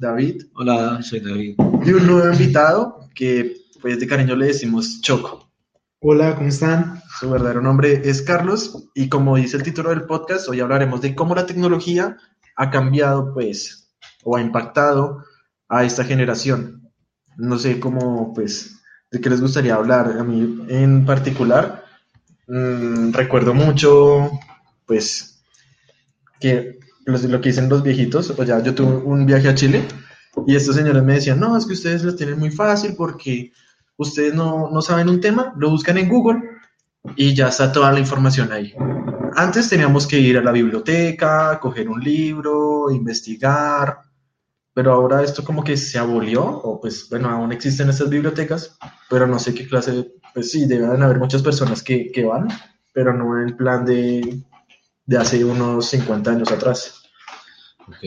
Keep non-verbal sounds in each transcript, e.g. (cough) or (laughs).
David. Hola, soy David. Y un nuevo invitado que, pues, de cariño le decimos Choco. Hola, ¿cómo están? Su verdadero nombre es Carlos y como dice el título del podcast, hoy hablaremos de cómo la tecnología ha cambiado, pues, o ha impactado a esta generación. No sé cómo, pues, de qué les gustaría hablar. A mí en particular, mmm, recuerdo mucho, pues, que los- lo que dicen los viejitos, o ya yo tuve un viaje a Chile y estos señores me decían, no, es que ustedes lo tienen muy fácil porque ustedes no, no saben un tema, lo buscan en Google y ya está toda la información ahí. Antes teníamos que ir a la biblioteca, coger un libro, investigar, pero ahora esto como que se abolió, o pues bueno, aún existen estas bibliotecas, pero no sé qué clase, pues sí, deben haber muchas personas que, que van, pero no en el plan de, de hace unos 50 años atrás. Ok.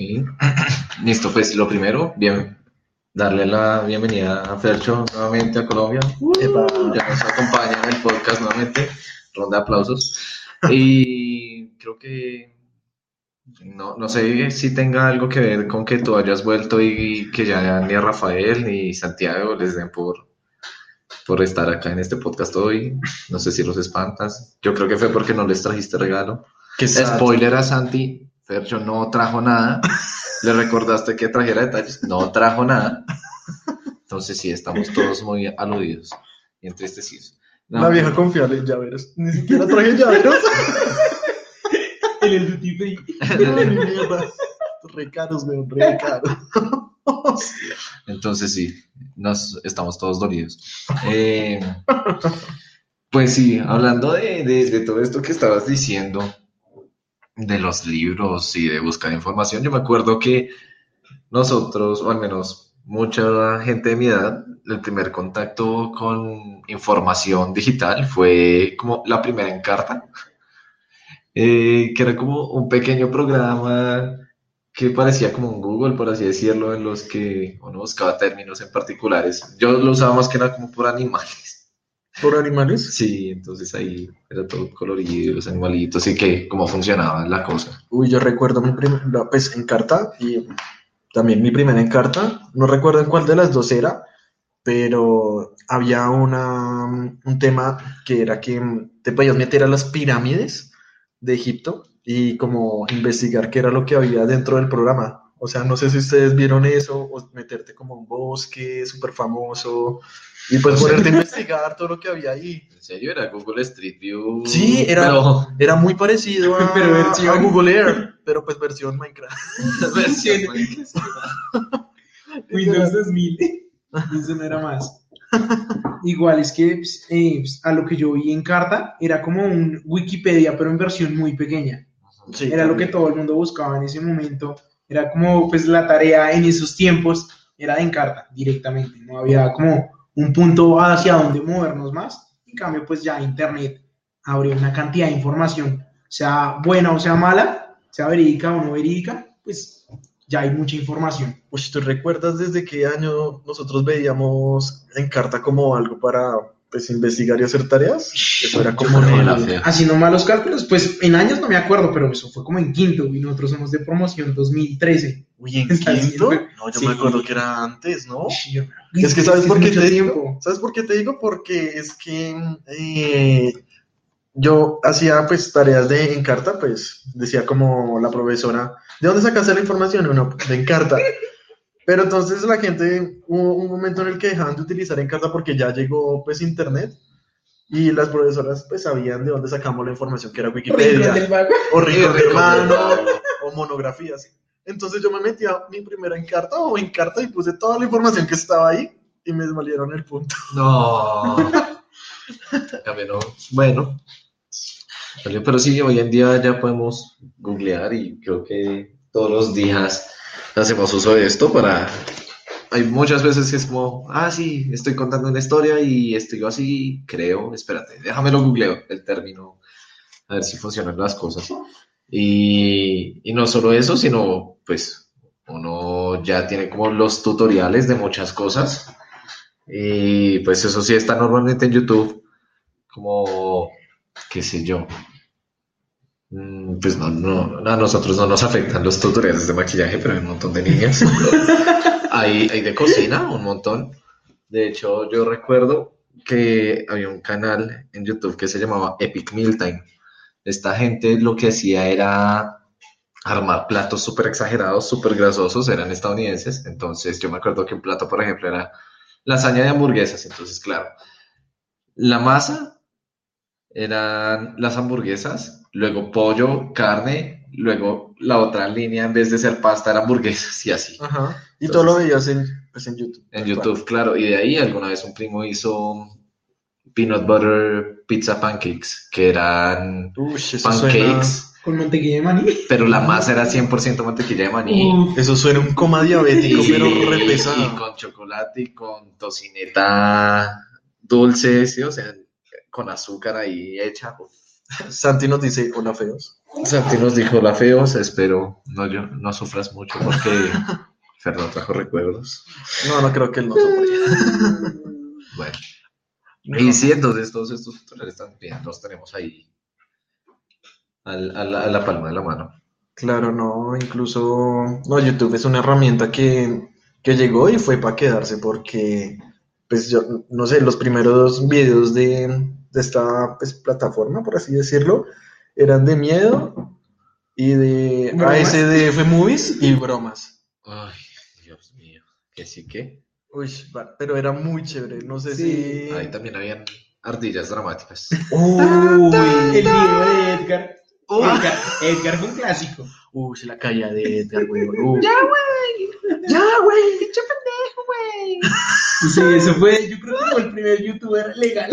Listo, pues lo primero, bien, darle la bienvenida a Fercho nuevamente a Colombia. Epa. Ya nos acompaña en el podcast nuevamente. Ronda de aplausos. Y creo que no, no sé si tenga algo que ver con que tú hayas vuelto y que ya ni a Rafael ni Santiago les den por, por estar acá en este podcast hoy. No sé si los espantas. Yo creo que fue porque no les trajiste regalo. Spoiler a Santi, Fercho no trajo nada. Le recordaste que trajera detalles, no trajo nada. Entonces sí, estamos todos muy aludidos y entristecidos. No, La vieja confiable en llaveros. Ni siquiera traje llaveros. En (laughs) el duty free. No. Re caros, weón, re caros. Entonces sí, nos estamos todos dolidos. Eh, pues sí, hablando de, de- de todo esto que estabas diciendo, de los libros y de buscar información, yo me acuerdo que nosotros, o al menos mucha gente de mi edad, el primer contacto con información digital fue como la primera en carta, (laughs) eh, que era como un pequeño programa que parecía como un Google, por así decirlo, en los que uno buscaba términos en particulares. Yo lo usaba más que nada como por animales. ¿Por animales? Sí, entonces ahí era todo colorido, los animalitos, y que cómo funcionaba la cosa. Uy, yo recuerdo mi primera, pues en carta y también mi primera en carta. No recuerdo en cuál de las dos era, pero había una, un tema que era que te podías meter a las pirámides de Egipto y como investigar qué era lo que había dentro del programa. O sea, no sé si ustedes vieron eso, o meterte como un bosque súper famoso y pues ponerte a investigar todo lo que había ahí. En serio, era Google Street View. Sí, era- Pero, Era muy parecido a, (laughs) Pero versión- a Google Earth, pero pues versión Minecraft. (laughs) Versión. Windows 2000. Eso no era más. Igual es que pues, eh, pues, a lo que yo vi en carta era como un Wikipedia, pero en versión muy pequeña. Sí, Era lo que todo el mundo buscaba en ese momento. Era como pues la tarea en esos tiempos era de Encarta directamente. No había como un punto hacia donde movernos más. En cambio, pues ya Internet abrió una cantidad de información, sea buena o sea mala, sea verídica o no verídica, pues ya hay mucha información. Uy, ¿tú recuerdas desde qué año nosotros veíamos en carta como algo para pues, investigar y hacer tareas? Eso era como el- fea. Haciendo malos cálculos, pues en años no me acuerdo, pero eso fue como en quinto y nosotros somos de promoción 2013. Uy, ¿en (laughs) quinto? No, yo Sí. me acuerdo que era antes, ¿no? Yo- Es que ¿sabes es por qué te digo? tiempo. ¿Sabes por qué te digo? Porque es que eh, yo hacía pues tareas de Encarta, pues decía como la profesora, ¿de dónde sacaste la información? Uno, "Pues, de Encarta. Pero entonces la gente, hubo un momento en el que dejaban de utilizar Encarta porque ya llegó pues internet y las profesoras pues sabían de dónde sacamos la información que era Wikipedia o Rincón del Mano o monografías. Entonces yo me metí a mi primera Encarta o Encarta y puse toda la información que estaba ahí y me desvalieron el punto. No. No. Bueno. Pero sí, hoy en día ya podemos googlear y creo que todos los días hacemos uso de esto para... Hay muchas veces que es como, ah, sí, estoy contando una historia y estoy así, creo, espérate, déjamelo googleo el término, a ver si funcionan las cosas. Y, y no solo eso, sino pues uno ya tiene como los tutoriales de muchas cosas. Y pues eso sí está normalmente en YouTube, como, qué sé yo, Pues no, no, a nosotros no nos afectan los tutoriales de maquillaje, pero hay un montón de niñas. (laughs) hay, hay de cocina, un montón. De hecho, yo recuerdo que había un canal en YouTube que se llamaba Epic Mealtime. Esta gente lo que hacía era armar platos súper exagerados, súper grasosos, eran estadounidenses. Entonces, yo me acuerdo que un plato, por ejemplo, era lasaña de hamburguesas. Entonces, claro, la masa eran las hamburguesas, luego pollo, carne, luego la otra línea, en vez de ser pasta, era hamburguesas y así. Ajá. Y todo lo veías en, pues, en YouTube. En YouTube, claro. Y de ahí alguna vez un primo hizo peanut butter pizza pancakes, que eran Uy, pancakes, Con mantequilla de maní. pero la masa era 100% mantequilla de maní. Eso suena un coma diabético, Y- pero re y pesado. con chocolate y con tocineta dulce, ¿sí? O sea, con azúcar ahí hecha. Uf. Santi nos dice, hola feos. Santi nos dijo la feos, espero no, yo, no sufras mucho porque (laughs) Fernando trajo recuerdos. No, no creo que él no sufra. (laughs) Bueno, No. y sí, entonces todos estos tutoriales también los tenemos ahí al- a, la, a la palma de la mano. Claro, no, incluso, no, YouTube es una herramienta que, que llegó y fue para quedarse porque, pues yo, no sé, los primeros videos de, de esta pues, plataforma, por así decirlo, eran de miedo y de ¿Bromas? ASDF Movies y bromas. Ay, Dios mío, que sí que. Uy, va- pero era muy chévere, no sé Sí. si... Ahí también habían ardillas dramáticas. Uy, (laughs) el video de Edgar. Uy. Edgar, Edgar fue un clásico. Uy, la caída de Edgar, güey. Uy. Ya, güey, pinche pendejo, güey. (laughs) Sí, eso fue, yo creo que fue el primer youtuber legal.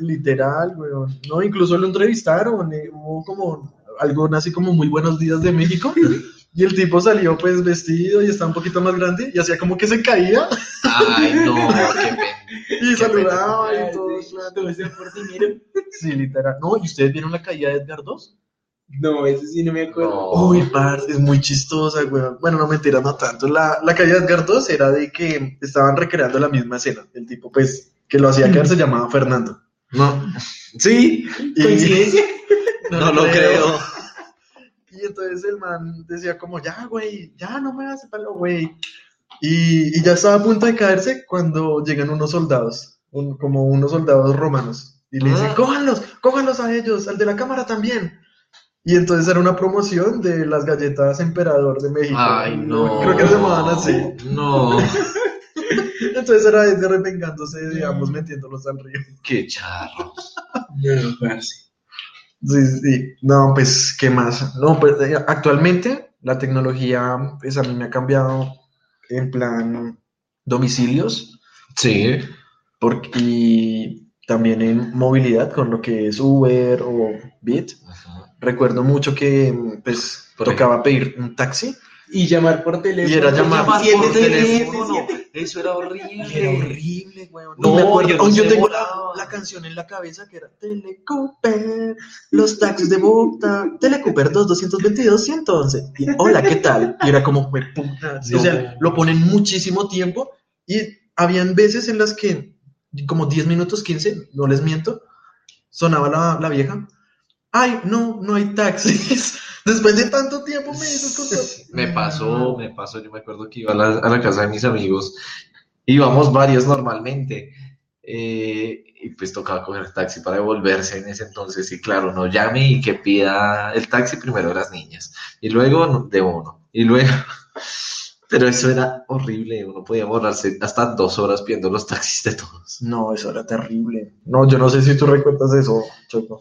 Literal, weón. No, incluso lo entrevistaron. eh, hubo como algo así como muy buenos días de México. Y el tipo salió pues vestido y estaba un poquito más grande y hacía como que se caía Ay, no, (laughs) qué pena. y saludaba y todo. sí, literal. No, ¿y ustedes vieron la caída de Edgar 2? No, eso sí no me acuerdo. No. Uy, parce, es muy chistosa, weón. Bueno, no mentira, no tanto. La, la caída de Edgar 2 era de que estaban recreando la misma escena. El tipo, pues, que lo hacía caer se llamaba Fernando. No. Sí, ¿Coincidencia? (laughs) no lo creo. (laughs) Y entonces el man decía como, ya, güey, ya no me hagas palo, güey. Y, y ya estaba a punto de caerse cuando llegan unos soldados, un- como unos soldados romanos. Y le dicen, Ah. cójanlos, cójanlos a ellos, al de la cámara también. Y entonces era una promoción de las galletas Emperador de México. Ay, no. Creo que se llamaban así. No, (laughs) Entonces era Edgar vengándose, digamos, metiéndolos al río. qué charro. No, parce. Sí, sí. No, pues, ¿qué más? No, pues eh, actualmente la tecnología, pues a mí me ha cambiado en plan domicilios Sí, porque, y también en movilidad con lo que es Uber o Bit. Recuerdo mucho que pues Por tocaba pedir un taxi Y llamar por teléfono. Y era llamar por teléfono. Eso era y horrible. era horrible, weón. No, No, me acuerdo. yo no yo tengo la, la canción en la cabeza que era Telecooper, los taxis de Bogotá, Telecooper 2222 111. Y, Hola, ¿qué tal? Y era como, "Jue puta". O sea, lo ponen muchísimo tiempo y habían veces en las que, como 10 minutos, 15, no les miento, sonaba la, la vieja. Ay, no, no hay taxis. Después de tanto tiempo me dices con Me pasó, me pasó, yo me acuerdo que iba a la, a la casa de mis amigos, íbamos varios normalmente, eh, y pues tocaba coger taxi para devolverse en ese entonces, y claro, no llame y que pida el taxi primero de las niñas, y luego de uno, y luego, (laughs) pero eso era horrible, uno podía borrarse hasta dos horas pidiendo los taxis de todos. No, eso era terrible. No, yo no sé si tú recuerdas eso, Choco.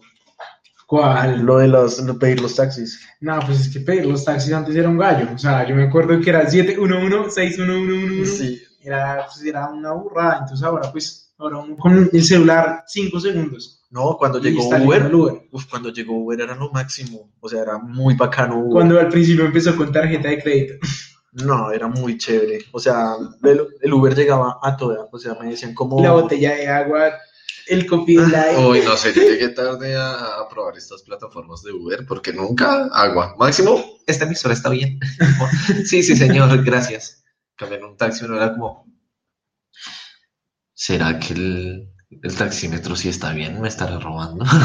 ¿Cuál? Lo de los, lo pedir los taxis. No, pues es que pedir los taxis antes era un gallo. O sea, yo me acuerdo que era 711-61111. Sí. Era, pues, era una burrada. Entonces ahora, pues, ahora uno con el celular 5 segundos. No, cuando llegó Uber, Uber. uf, cuando llegó Uber era lo máximo. O sea, era muy bacano Uber. Cuando al principio empezó con tarjeta de crédito. No, era muy chévere. O sea, el, el Uber llegaba a toda. O sea, me decían como... La botella de agua, el copy de light. (laughs) Uy, no sé, yo llegué tarde a, a probar estas plataformas de Uber porque nunca agua. Máximo, esta emisora está bien. (laughs) sí, sí, señor, gracias. Cambiar un taxi, uno era como, ¿será que el, El taxímetro sí está bien, me estará robando. (laughs)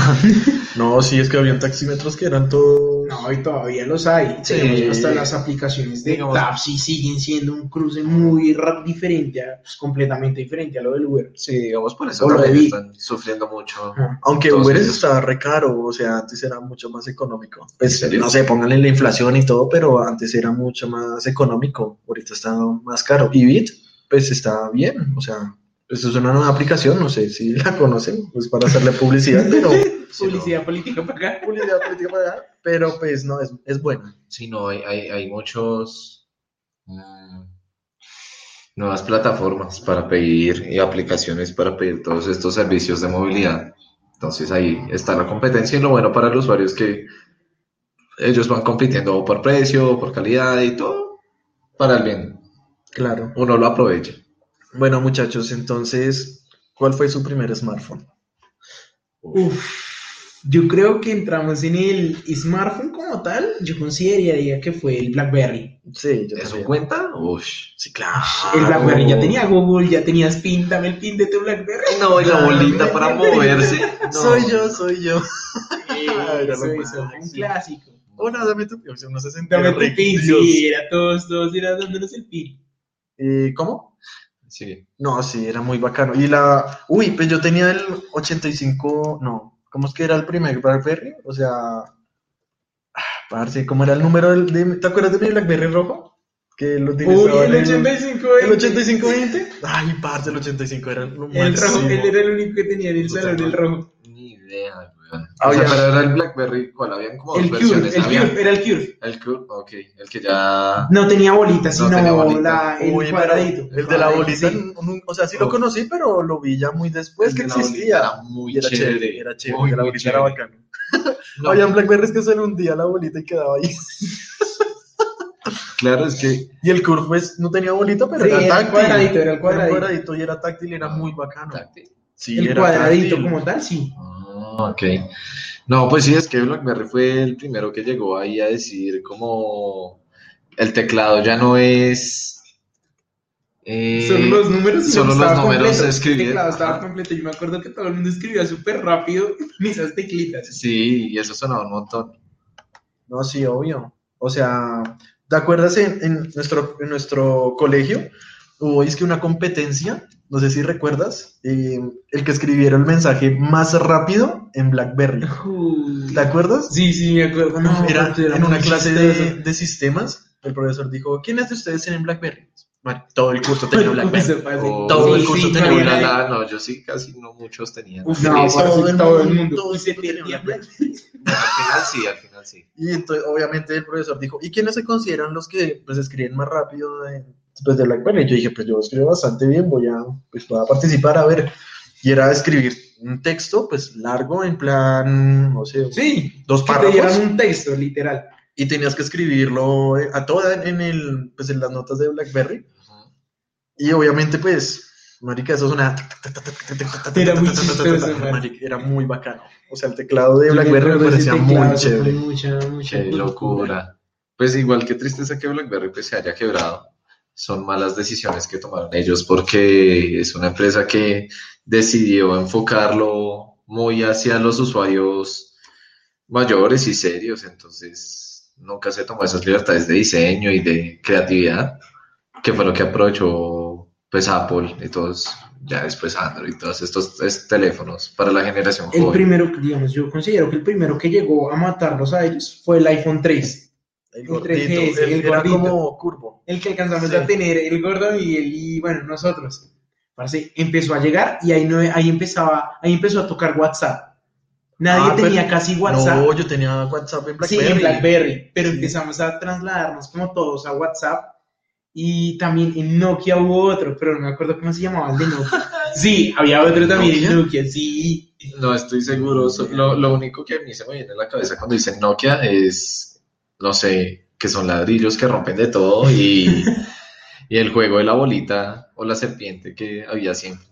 No, sí, es que habían taxímetros que eran todos. No, y todavía los hay. Sí. Tenemos hasta las aplicaciones de Digamos- Tapsi siguen siendo un cruce muy diferente, a- pues, completamente diferente a lo del Uber. Sí, digamos, por eso lo están sufriendo mucho. Aunque Uber estaba re caro, o sea, antes era mucho más económico. Pues, no sé, pónganle la inflación y todo, pero antes era mucho más económico. Ahorita está más caro. Y Bit, pues está bien, o sea, pues es una nueva aplicación, no sé si la conocen, pues para hacerle publicidad, pero (laughs) Sí, Publicidad política para acá. publicidad política para allá, pero pues no, es, es buena. Sí, no, hay, hay, hay muchos mm, nuevas plataformas para pedir y aplicaciones para pedir todos estos servicios de movilidad. Entonces ahí está la competencia y lo bueno para el usuario es que ellos van compitiendo por precio, por calidad y todo para el bien. Claro. Uno lo aprovecha. Bueno, muchachos, entonces, ¿cuál fue su primer smartphone? Uf, yo creo que entramos en el smartphone como tal. Yo consideraría que fue el BlackBerry. Sí, yo ¿Eso cuenta? Uy. Sí, claro. El BlackBerry ya tenía Google, ya tenías PIN, dame el PIN de tu BlackBerry. No, y la bolita para (laughs) moverse. No. Soy yo, soy yo. (laughs) Era eso, lo eso, máximo. un clásico. Hola, dame tu o sea, uno se sentía Dame tu PIN, sí, era todos, todos, era dándonos el PIN. Eh, ¿Cómo? Sí. No, sí, era muy bacano. Y la. Uy, pues yo tenía el 85. No, ¿cómo es que era el primer Blackberry? O sea. Parce, ¿cómo era el número del. de- ¿Te acuerdas de mi Blackberry rojo? Que lo Uy, el en 85. ¿El 8520? Ay, parce, el 85 era El rojo, él era el único que tenía en el salón, el rojo. Ni idea, weón. Ah, O sea, ya. pero era el BlackBerry, ¿cuál? Habían como dos El Cure, versiones. el Había- Cure, era el Cure. El Cure, ok. El que ya. No tenía bolita, No sino tenía bolita. la, el Uy, cuadradito. el de la bolita, sí. o sea, sí lo conocí, pero lo vi ya muy después el que de la existía. Era muy era chévere. chévere, era chévere, Muy, que la bolita era bacano. (laughs) No, Habían Blackberries que se le hundía la bolita y quedaba ahí. Claro, es que. Y el Curve pues no tenía bolita, pero Sí, era era el táctil. cuadradito, era el un cuadradito. cuadradito y era táctil, era muy bacano. táctil. Sí, El era cuadradito táctil. como tal, sí. Ah, ok. No, pues sí, es que BlackBerry fue el primero que llegó ahí a decir como el teclado ya no es. eh, Solo los números, solo los números completo. se escribían. El teclado estaba completo. Yo me acuerdo que todo el mundo escribía súper rápido en (laughs) esas teclitas. Sí, y eso sonaba un montón. No, sí, obvio. O sea, ¿te acuerdas en, en nuestro, en nuestro colegio? Hubo es que una competencia, no sé si recuerdas, eh, el que escribiera el mensaje más rápido en BlackBerry. Uy. ¿Te acuerdas? Sí, sí, me acuerdo. No, era, en una clase de, sistemas, el profesor dijo, ¿quiénes de ustedes tienen BlackBerry? Bueno, todo el curso tenía BlackBerry. Oh, Todo el curso sí, tenía no la, no, yo sí casi no muchos tenían. Uf, no, sí, todo el todo el mundo, todo se tenía BlackBerry. Al final sí, al final sí. (laughs) Y entonces, obviamente, el profesor dijo, ¿y quiénes se consideran los que pues, escriben más rápido de, después de BlackBerry? Y yo dije, pues yo escribo bastante bien, voy a, pues, voy a participar a ver. Y era escribir un texto, pues largo, en plan, no sé, Sí, dos que te párrafos. dieran un texto, literal. Y tenías que escribirlo eh, a toda en, el, pues, en las notas de BlackBerry. Y obviamente, pues, marica, eso es una... Era muy chistoso, (laughs) man. Marica, era muy bacano. O sea, el teclado de BlackBerry me parecía muy chévere. Mucha, mucha Qué locura. Pues igual que tristeza que BlackBerry pues, se haya quebrado. Son malas decisiones que tomaron ellos porque es una empresa que decidió enfocarlo muy hacia los usuarios mayores y serios. Entonces nunca se tomó esas libertades de diseño y de creatividad, que fue lo que aprovechó pues Apple y todos, ya después Android, todos estos es- teléfonos para la generación El joven. primero, digamos, yo considero que el primero que llegó a matarlos a ellos fue el iPhone 3. El gordito, 3GS, el- el era gordito. como curvo. El que alcanzamos Sí. a tener, el gordo y el, y bueno, nosotros. Parce, empezó a llegar y ahí, no, ahí, empezaba, ahí empezó a tocar WhatsApp. Nadie Ah, tenía casi WhatsApp. No, yo tenía WhatsApp en Sí, BlackBerry. en BlackBerry, pero Sí. empezamos a trasladarnos como todos a WhatsApp y también en Nokia hubo otro, pero no me acuerdo cómo se llamaba el de Nokia. (laughs) Sí, había otro también en Nokia, sí. No estoy seguro. Lo, lo único que a mí se me viene a la cabeza cuando dicen Nokia es, no sé, que son ladrillos que rompen de todo y, (laughs) y el juego de la bolita o la serpiente que había siempre.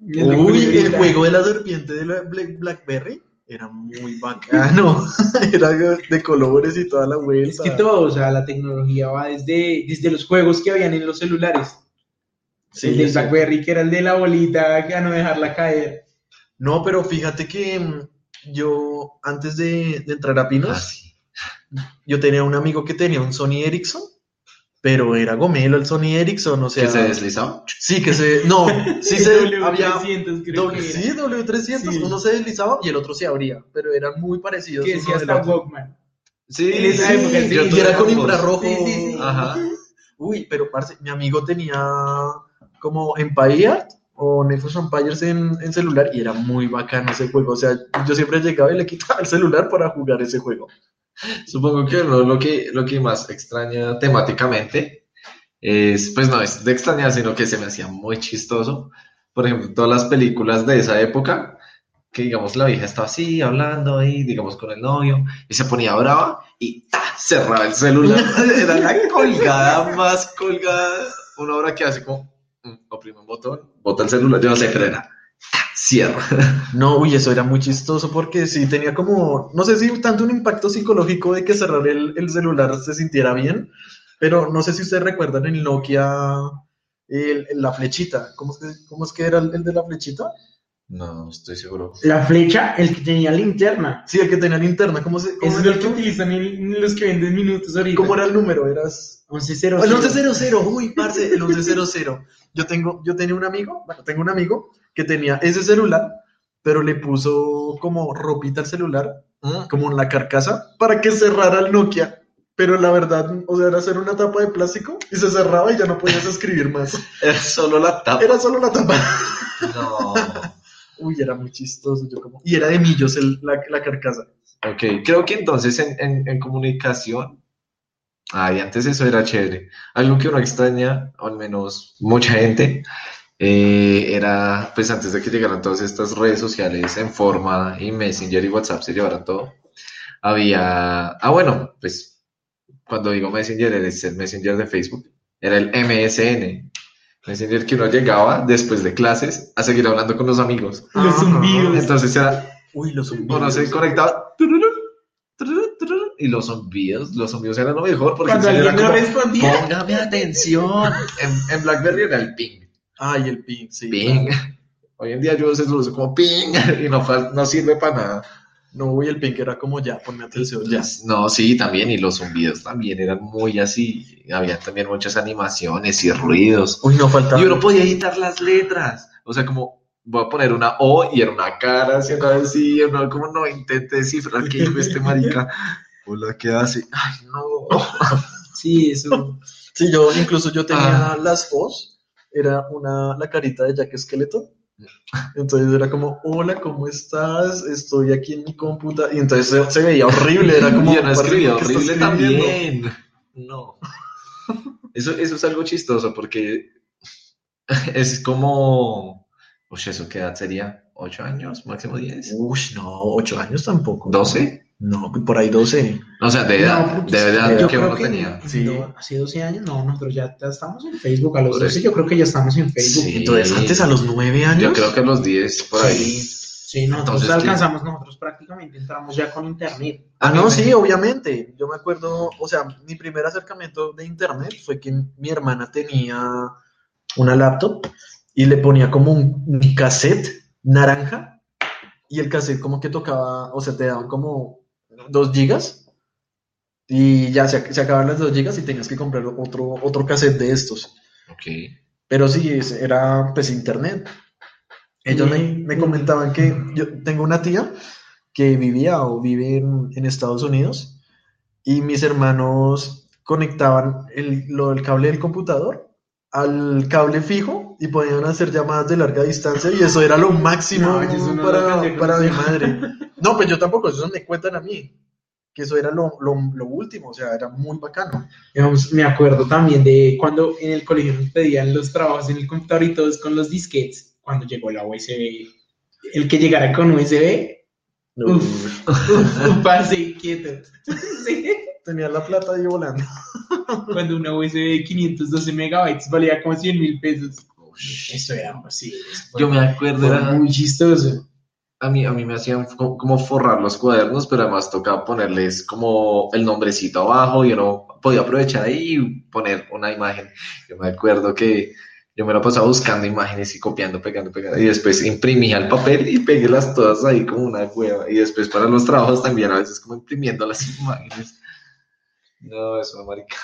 Uy, el juego de la serpiente de la Black- BlackBerry era muy bacano. (laughs) era de colores y toda la vuelta. Es que todo, o sea, la tecnología va desde, desde los juegos que habían en los celulares. Sí, el del. BlackBerry, que era el de la bolita, que a no dejarla caer. No, pero fíjate que mm, yo, antes de, de entrar a Pinos, Ah, sí. Yo tenía un amigo que tenía un Sony Ericsson, pero era gomelo el Sony Ericsson, o sea... ¿Que se deslizaba? Sí, que se... No, sí se... (laughs) había... W300 creo doble- que era. sí, W300, Sí. uno se deslizaba y el otro se abría, pero eran muy parecidos. Que decía hasta. Walkman. Sí, En sí. yo Y era con infrarrojo. Sí, sí, sí. Ajá. Uy, pero parce, mi amigo tenía como Empire Art o Need for Empires en, en celular y era muy bacano ese juego. O sea, yo siempre llegaba y le quitaba el celular para jugar ese juego. Supongo que uno lo que, lo que más extraña temáticamente es, pues no es de extrañar, sino que se me hacía muy chistoso. Por ejemplo, todas las películas de esa época, que digamos la vieja estaba así, hablando ahí, digamos con el novio, y se ponía brava y ¡ta! cerraba el celular. (laughs) Era la colgada más colgada. Una hora que hace como, mm, oprime un botón, bota el celular, yo no sé, pero era. Cierra. (laughs) No, uy, eso era muy chistoso porque sí tenía como, no sé si tanto un impacto psicológico de que cerrar el, el celular se sintiera bien, pero no sé si ustedes recuerdan el Nokia, el- el- la flechita. ¿Cómo es que, cómo es que era el, el de la flechita? No, estoy seguro. La flecha, el que tenía linterna. Sí, el que tenía linterna. ¿Cómo, se, cómo es el que utilizan en los que venden minutos ahorita. cómo era el número? Eras... 1100. El 1100, uy, parce, el 1100. Yo tengo, yo tenía un amigo, bueno, tengo un amigo que tenía ese celular, pero le puso como ropita al celular, Mm, como en la carcasa, para que cerrara el Nokia. Pero la verdad, o sea, era hacer una tapa de plástico y se cerraba y ya no podías escribir más. (laughs) Era solo la tapa. Era solo la tapa. No. (laughs) Uy, era muy chistoso. Yo como... Y era de millos el- la, la carcasa. Ok, creo que entonces en, en- en comunicación, ay, antes eso era chévere. Algo que uno extraña, o al menos mucha gente, eh, era, pues antes de que llegaran todas estas redes sociales en forma y Messenger y WhatsApp se llevaran todo, había, ah, bueno, pues cuando digo Messenger, es el Messenger de Facebook, era el MSN. Messenger que uno llegaba después de clases a seguir hablando con los amigos. Los Ajá. zumbidos. Entonces era Uy, los zumbidos. uno se conectaba y los zombidos, los zombidos eran lo mejor porque Cuando alguien no era como, respondía. póngame atención. En, en BlackBerry era el ping, Ay, el ping, sí. ping. Hoy en día yo lo uso como ping (laughs) y no, no sirve para nada. No, uy, el ping era como ya, ponme atención, ya. No, sí, también, y los zumbidos también eran muy así. Había también muchas animaciones y ruidos. Uy, no faltaba. Y uno podía editar las letras. O sea, como voy a poner una O y era una cara, así, una vez sí, uno como no intente descifrar qué dijo este marica. (laughs) Hola, ¿qué hace? Ay, no. (laughs) Sí, eso. Sí, yo incluso yo tenía Ah. las O's, era una, la carita de Jack Skeleton. Entonces era como, hola, ¿cómo estás? Estoy aquí en mi computadora. Y entonces se, se veía horrible, era como... (laughs) Y uno escribía "Parce, ¿qué horrible estás escribiendo?". también. No. Eso, eso es algo chistoso porque (laughs) es como. Uy, ¿eso qué edad sería? ¿Ocho años? ¿Máximo diez? Uy, no, ocho años tampoco. ¿Doce? No, por ahí doce. O sea, de edad, de edad yo que creo uno que tenía. Sí. hace 12 años, no, nosotros ya ya estamos en Facebook. A los Por 12 eso. yo creo que ya estamos en Facebook. Sí. Entonces, antes a los nueve años. Yo creo que a los 10 por ahí. Sí, nosotros Entonces, ¿qué? alcanzamos, nosotros prácticamente entramos ya con internet. Ah, no, sí, obviamente. Yo me acuerdo, o sea, mi primer acercamiento de internet fue que mi hermana tenía una laptop y le ponía como un, un cassette naranja y el cassette como que tocaba, o sea, te daban como dos gigas y ya se, se acababan las dos gigas y tenías que comprar otro, otro cassette de estos. Ok. Pero sí, es- era pues internet. Ellos me, Mm. me comentaban que yo tengo una tía que vivía o vive en, en Estados Unidos y mis hermanos conectaban el, lo del cable del computador al cable fijo y podían hacer llamadas de larga distancia y eso era lo máximo No, eso no para, mi (laughs) madre. No, pues yo tampoco, eso me cuentan a mí, que eso era lo, lo, lo último, o sea, era muy bacano. Digamos, me acuerdo también de cuando en el colegio nos pedían los trabajos en el computador y todos con los disquetes, cuando llegó la USB. El que llegara con USB, Uf. uf, parce, quieto. (laughs) Sí. Tenía la plata ahí volando. Cuando una USB de 512 megabytes valía como 100 mil pesos. Eso era así. Yo me acuerdo, era, muy chistoso. a mí, a mí me hacían co- como forrar los cuadernos, pero además tocaba ponerles como el nombrecito abajo y uno podía aprovechar ahí y poner una imagen. Yo me acuerdo que Yo me la pasaba buscando imágenes y copiando, pegando, pegando. Y después imprimía el papel y peguélas todas ahí como una hueva. Y después para los trabajos también, a veces como imprimiendo las imágenes. No, eso, marica.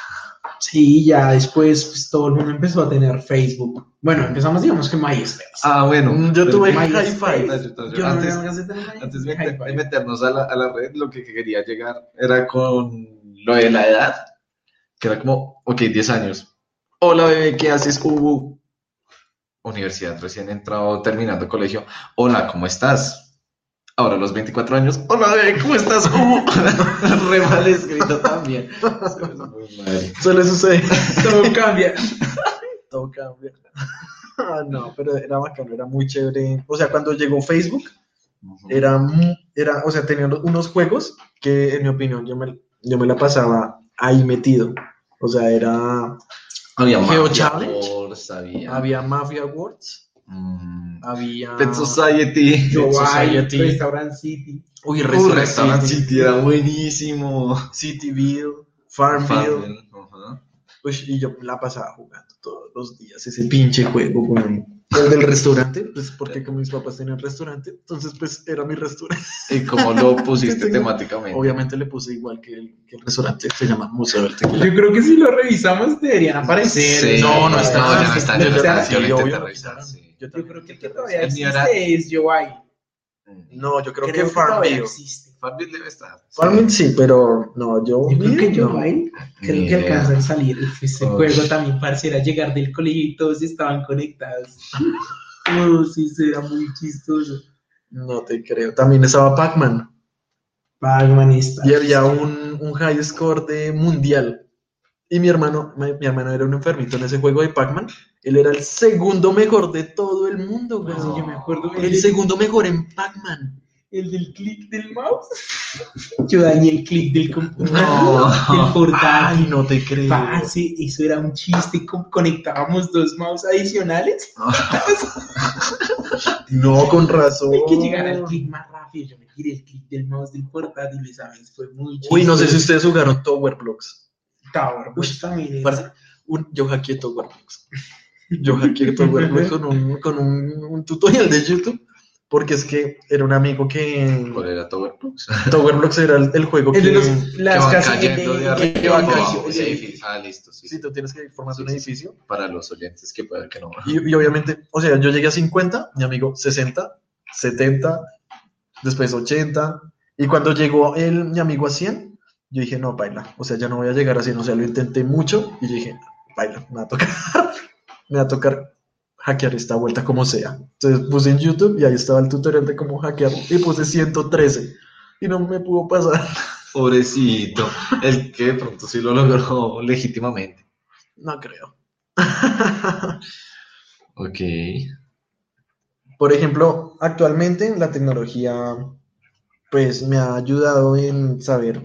Sí, ya después pues, todo el mundo empezó a tener Facebook. Bueno, empezamos, digamos que MySpace. Ah, bueno. Mm, yo tuve MySpace. Hi-Fi. No, yo- no antes, antes de meternos a la, a la red, lo que quería llegar era con lo de la edad, que era como, ok, 10 años. Hola, bebé, ¿qué haces? Uh, universidad, recién entrado, terminando colegio. Hola, ¿cómo estás? Ahora a los 24 años. Hola, bebé, ¿cómo estás? (laughs) Uh, re mal escrito también. Se me hizo muy mal. Suele suceder. Todo cambia. Todo cambia. Ah, no, pero era bacano, era muy chévere. O sea, cuando llegó Facebook, era, era o sea, tenían unos juegos que, en mi opinión, yo me, yo me la pasaba ahí metido. O sea, era, Había Geo Mafia Challenge. Wars, había, había Mafia Awards, mm, había... Pet Society. Yo Society. Restaurant City. Uy, Uh, Restaurant Restaurant City, City era buenísimo. Cityville, Farmville. Farmville, ajá. Uy, y yo la pasaba jugando todos los días ese pinche juego, weón. El del restaurante, pues porque como mis papás tenían restaurante, entonces pues era mi restaurante. ¿Y cómo lo (laughs) pusiste temáticamente? Obviamente le puse igual que el, que el restaurante, se llama Museo del Tequila. Yo creo que si lo revisamos deberían aparecer. Sí, No, no está, no, ya no está, ya no sí, está. sí, Yo lo obvio, intenté no revisar, sí. Yo Yo creo que el que todavía existe era- es Joy. No, yo creo, Creo que que Farmville. Farmville debe estar. Farmville sí, pero no, yo. Yo creo que no. Joy creo que idea. alcanza a salir. Ese Uy. juego también pareciera llegar del colegio y todos estaban conectados. (laughs) Oh, sí, eso era muy chistoso. No te creo. También estaba Pac-Man. Pac-Man está. Y había un, un high score de mundial. Y mi hermano, mi, mi hermano era un enfermito en ese juego de Pac-Man. Él era el segundo mejor de todo el mundo, güey. Sí, yo me acuerdo. El, El segundo mejor en Pac-Man. el del clic del mouse. (laughs) Yo dañé (laughs) el clic del computador. No. Del portátil. Ay, no te creo. Parce, eso era un chiste. co- Conectábamos dos mouse adicionales. (laughs) No, con razón. Hay que llegar al clic más rápido. Yo me tiré el clic del mouse del portátil y sabes, fue muy chistoso. Uy, no sé si ustedes jugaron Tower Blocks. Tower Blocks también. un- yo hackeé Tower Blocks. Yo hackeé Tower Blocks (laughs) con, un, con un, un tutorial de YouTube. Porque es que era un amigo que. ¿Cuál era Tower Blocks? Tower Blocks era el, el juego El que. de los, Que las van casas cayendo de de- arriba abajo. Ah, listo, sí, Sí, sí. tú tienes que formar un edificio. Para los oyentes que puedan que no. Y, y obviamente, o sea, yo llegué a 50, mi amigo 60, 70, después 80. Y cuando llegó el, mi amigo a 100, yo dije, no, baila. O sea, ya no voy a llegar a 100. O sea, lo intenté mucho y yo dije, baila, me va a tocar. (laughs) me va a tocar hackear esta vuelta como sea. Entonces puse en YouTube y ahí estaba el tutorial de cómo hackear. Y puse 113. Y no me pudo pasar. (laughs) Pobrecito. El que de pronto sí lo logró legítimamente. No creo. (laughs) Ok. Por ejemplo, actualmente la tecnología pues me ha ayudado en saber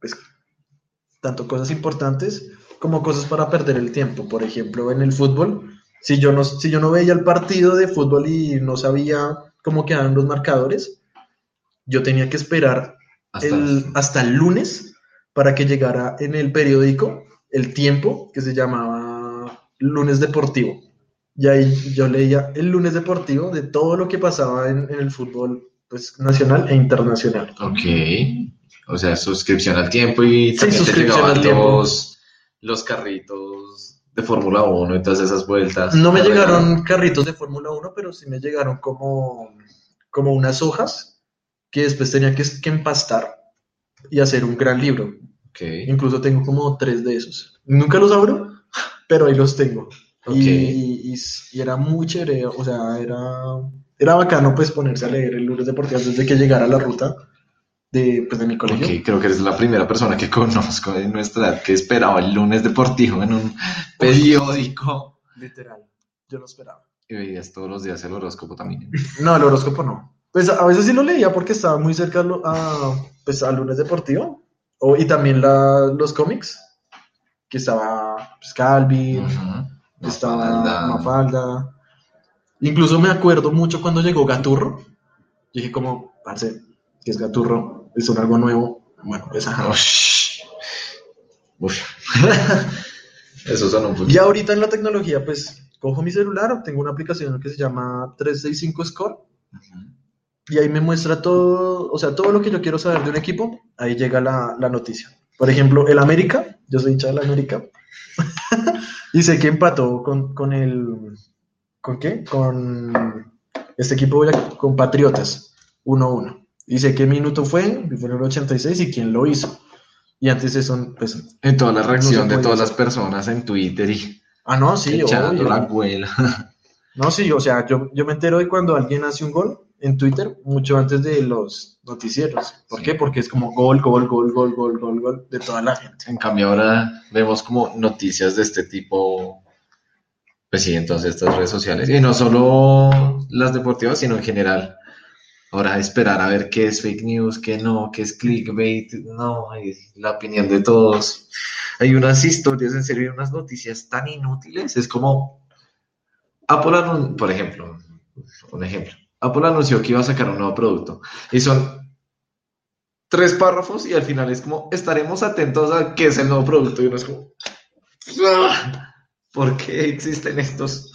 pues, tanto cosas importantes como cosas para perder el tiempo. Por ejemplo, en el fútbol, si yo no, si yo no veía el partido de fútbol y no sabía cómo quedaban los marcadores, yo tenía que esperar Hasta el- hasta el lunes para que llegara en el periódico el tiempo que se llamaba lunes deportivo. Y ahí yo leía el lunes deportivo de todo lo que pasaba en, en el fútbol pues, nacional e internacional. Ok. O sea, suscripción al tiempo y Sí, también te suscripción llegaban al tiempo. los, los carritos de Fórmula 1 y todas esas vueltas. No me llegaron regalaban. carritos de Fórmula 1, pero sí me llegaron como, como unas hojas que después tenía que, que empastar y hacer un gran libro. Ok. Incluso tengo como tres de esos. Nunca los abro, pero ahí los tengo. Ok. Y, y- y era muy chévere, o sea, era, era bacano pues ponerse a leer el lunes deportivo antes de que llegara la ruta de, pues, de mi colegio. Creo que eres la primera persona que conozco en nuestra edad que esperaba el lunes deportivo en un periódico. Literal, yo lo esperaba. Y veías todos los días el horóscopo también. No, el horóscopo no. Pues a veces sí lo leía porque estaba muy cerca a, pues, al lunes deportivo. O, y también la- los cómics, que estaba pues, Calvin, estaba Mafalda. Mafalda. Incluso me acuerdo mucho cuando llegó Gaturro. Dije como, parce, que es Gaturro, es un algo nuevo. Bueno, pues ajá. Ush. Ush. (laughs) Eso son un poquito. Y ahorita en la tecnología, pues, cojo mi celular, tengo una aplicación que se llama 365 Score y ahí me muestra todo, o sea, todo lo que yo quiero saber de un equipo, ahí llega la, la noticia. Por ejemplo, el América, yo soy hincha del América, (laughs) y sé que empató con, con el, ¿con qué? Con este equipo, con Patriotas, 1-1. Sé qué minuto fue, fue en el 86 y quién lo hizo. Y antes eso, pues, En toda la reacción No de todas hacer. las personas en Twitter y ah, no, sí, obvio. la abuela. (laughs) No, sí, o sea, yo, yo me entero de cuando alguien hace un gol en Twitter mucho antes de los noticieros. ¿Por Sí. qué? Porque es como gol, gol, gol, gol, gol, gol, gol de toda la gente. En cambio, ahora vemos como noticias de este tipo, pues sí, en todas estas redes sociales. Y no solo las deportivas, sino en general. Ahora esperar a ver qué es fake news, qué no, qué es clickbait, no, la opinión de todos. Hay unas historias, en serio, unas noticias tan inútiles. Es como Apple, anun- por ejemplo, un ejemplo. Apple anunció que iba a sacar un nuevo producto y son tres párrafos y al final es como estaremos atentos a qué es el nuevo producto y uno es como "Ah, ¿por qué existen estos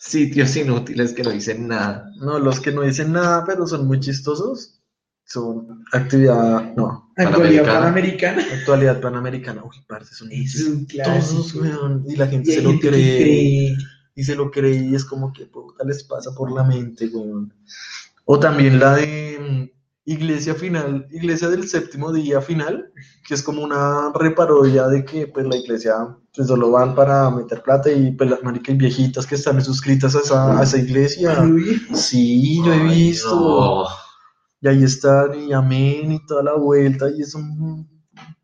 sitios inútiles que no dicen nada? No, los que no dicen nada, pero son muy chistosos, son actividad, no, Actualidad Panamericana. panamericana. actualidad panamericana. Uy, parce, son chistosos, weón, y la gente se lo gente cree, cree. y se lo cree, y es como que puta les pasa por la mente, weón. O también la de Iglesia Final, Iglesia del Séptimo Día Final, que es como una reparodia de que pues la iglesia pues solo van para meter plata y pues las maricas viejitas que están suscritas a esa, a esa iglesia. Sí, yo he visto. no. Y ahí están, y amén, y toda la vuelta, y es un-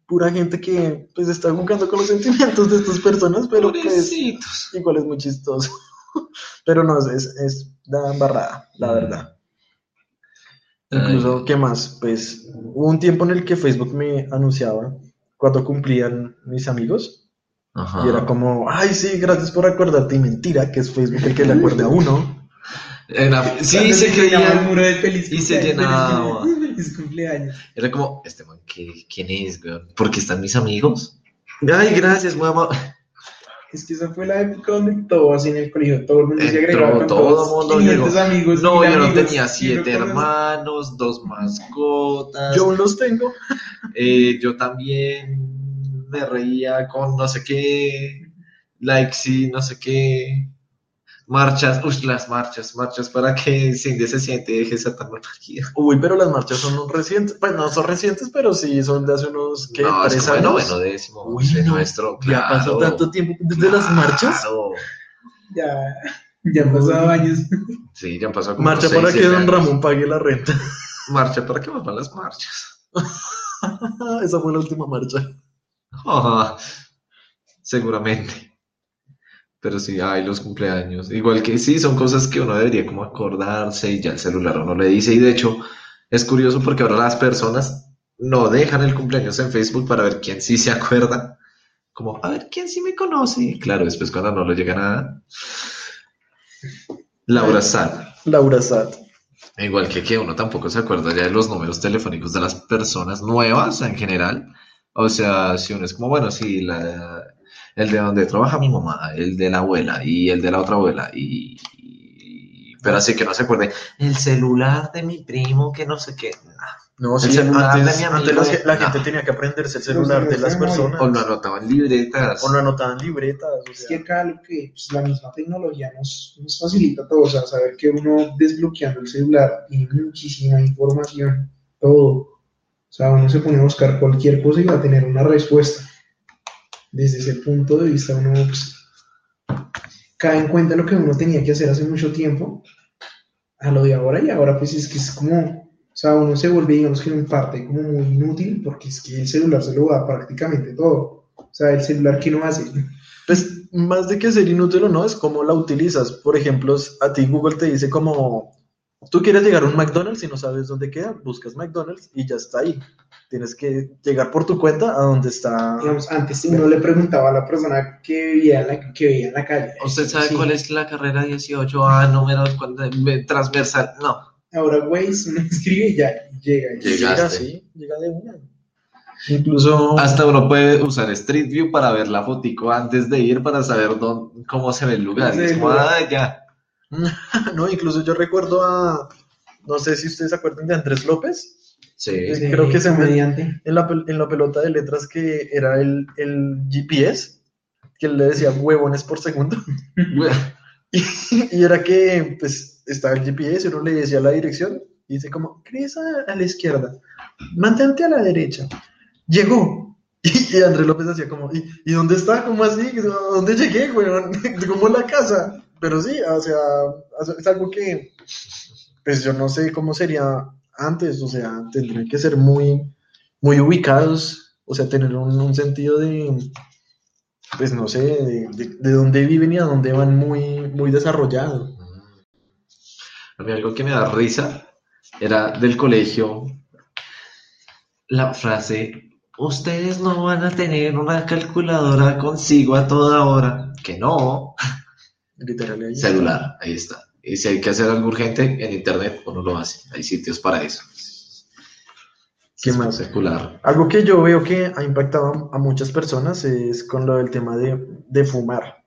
pura gente que pues está jugando con los sentimientos de estas personas, pero pues igual es muy chistoso. (laughs) Pero no, es, es da embarrada, la Mm. verdad. Incluso, ¿qué más? Pues hubo un tiempo en el que Facebook me anunciaba cuando cumplían mis amigos, Ajá. y era como, ay, sí, gracias por acordarte, y mentira, que es Facebook el que le acuerde a uno. Era- (laughs) sí, se llenaba el creía. muro de feliz y se llenaba. (laughs) Feliz cumpleaños. Era como, este man, ¿qué- ¿quién es, weón? ¿Porque están mis amigos? Ay, gracias, mamá. Es que esa fue la época donde todos en el colegio, todo el mundo se agregaba con todo todos, mundo 500 llegó. amigos. No, yo no tenía siete hermanos, dos mascotas. Yo los tengo. (laughs) Eh, yo también me reía con no sé qué, likes y no sé qué, marchas, uy, las marchas, marchas para que Cindy se siente y deje de ser tan. Uy, pero las marchas son recientes, pues no son recientes, pero sí son de hace unos, ¿qué? No, es ¿Tres como el años? noveno décimo Uy, de no, nuestro, Ya claro. pasó tanto tiempo desde las marchas. Ya, ya han pasado años. Sí, ya han pasado como Marcha seis, para que don. Ramón pague la renta. Marcha para que vuelvan las marchas. (laughs) Esa fue la última marcha. Ajá, (laughs) seguramente. Pero sí, hay los cumpleaños. Igual que sí, son cosas que uno debería como acordarse y ya el celular uno le dice. Y de hecho, es curioso porque ahora las personas no dejan el cumpleaños en Facebook para ver quién sí se acuerda. Como, a ver, quién sí me conoce. Y Claro, después cuando no le llega nada. Laura Sad. Laura Sat. Igual que que uno tampoco se acuerda ya de los números telefónicos de las personas nuevas en general. O sea, si uno es como, bueno, sí, la, el de donde trabaja mi mamá, el de la abuela y el de la otra abuela. Y, y- pero así que no se acuerde. El celular de mi primo, que no sé qué. nah. No, El sí, celular de antes, mi amigo, antes la, gente tenía que aprenderse el celular de las de personas. O lo anotaban libretas. O lo anotaban libretas. o Es sea. que acá lo que pues, la misma tecnología nos, nos facilita todo, o sea, saber que uno desbloqueando el celular tiene muchísima información, todo. O sea, uno se pone a buscar cualquier cosa y va a tener una respuesta. Desde ese punto de vista, uno pues, cae en cuenta lo que uno tenía que hacer hace mucho tiempo a lo de ahora y ahora pues es que es como, o sea, uno se vuelve, digamos que en parte como muy inútil porque es que el celular se lo da prácticamente todo. O sea, el celular que no hace. Pues más de que ser inútil o no, es cómo la utilizas. Por ejemplo, a ti Google te dice como, tú quieres llegar a un McDonald's y no sabes dónde queda, buscas McDonald's y ya está ahí. Tienes que llegar por tu cuenta a donde está. digamos, antes uno le preguntaba a la persona que vivía en la, que veía en la calle. ¿Usted sabe Sí. cuál es la carrera 18A, números cuando- transversal? No. Ahora, Waze, uno escribe y ya llega. Llega. Así, llega de una. Incluso, Hasta uno puede usar Street View para ver la fotico antes de ir para saber dónde, cómo se ve el lugar. Sí, es como, lugar. ah, ya. (laughs) no, incluso yo recuerdo a, no sé si ustedes se acuerdan de Andrés López, Sí. Sí. creo que se me- mediante. en la, en la pelota de letras que era el, el GPS, que él le decía huevones por segundo. (laughs) Y, y era que, pues, estaba el GPS, uno le decía la dirección, y dice como, Cris a, a la izquierda, mantente a la derecha. Llegó. (laughs) Y, y Andrés López hacía como, ¿y, y dónde está? ¿Cómo así? ¿A dónde llegué, weón? ¿Cómo la casa? Pero sí, o sea, es algo que, pues yo no sé cómo sería antes, o sea, tendrían que ser muy, muy ubicados, o sea, tener un, un sentido de, pues no sé, de, de- de dónde viven y a dónde van muy, muy desarrollado. A mí algo que me da risa era del colegio la frase, ustedes no van a tener una calculadora consigo a toda hora. Que no, Literal, ahí está. celular, ahí está. Y si hay que hacer algo urgente en internet, uno lo hace. Hay sitios para eso. ¿Qué Es más? Secular. Algo que yo veo que ha impactado a muchas personas es con lo del tema de, de fumar.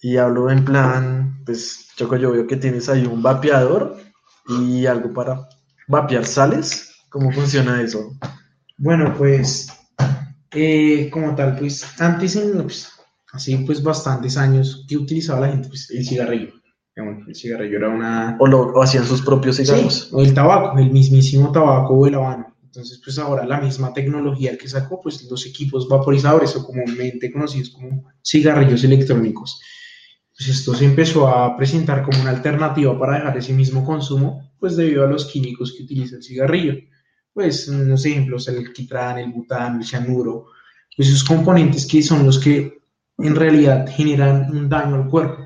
Y hablo en plan, pues, Choco, yo veo que tienes ahí un vapeador y algo para vapear sales. ¿Cómo funciona eso? Bueno, pues, eh, como tal, pues, antes, en, pues, así, pues, bastantes años, que utilizaba la gente? Pues, el cigarrillo. El cigarrillo era una... O, lo, o hacían sus propios cigarros. Sí, o el tabaco, el mismísimo tabaco o el habano. Entonces, pues ahora la misma tecnología que sacó, pues los equipos vaporizadores o comúnmente conocidos como cigarrillos electrónicos. Pues esto se empezó a presentar como una alternativa para dejar ese mismo consumo, pues debido a los químicos que utiliza el cigarrillo. Pues unos ejemplos, el alquitrán, el bután, el cianuro, pues esos componentes que son los que en realidad generan un daño al cuerpo.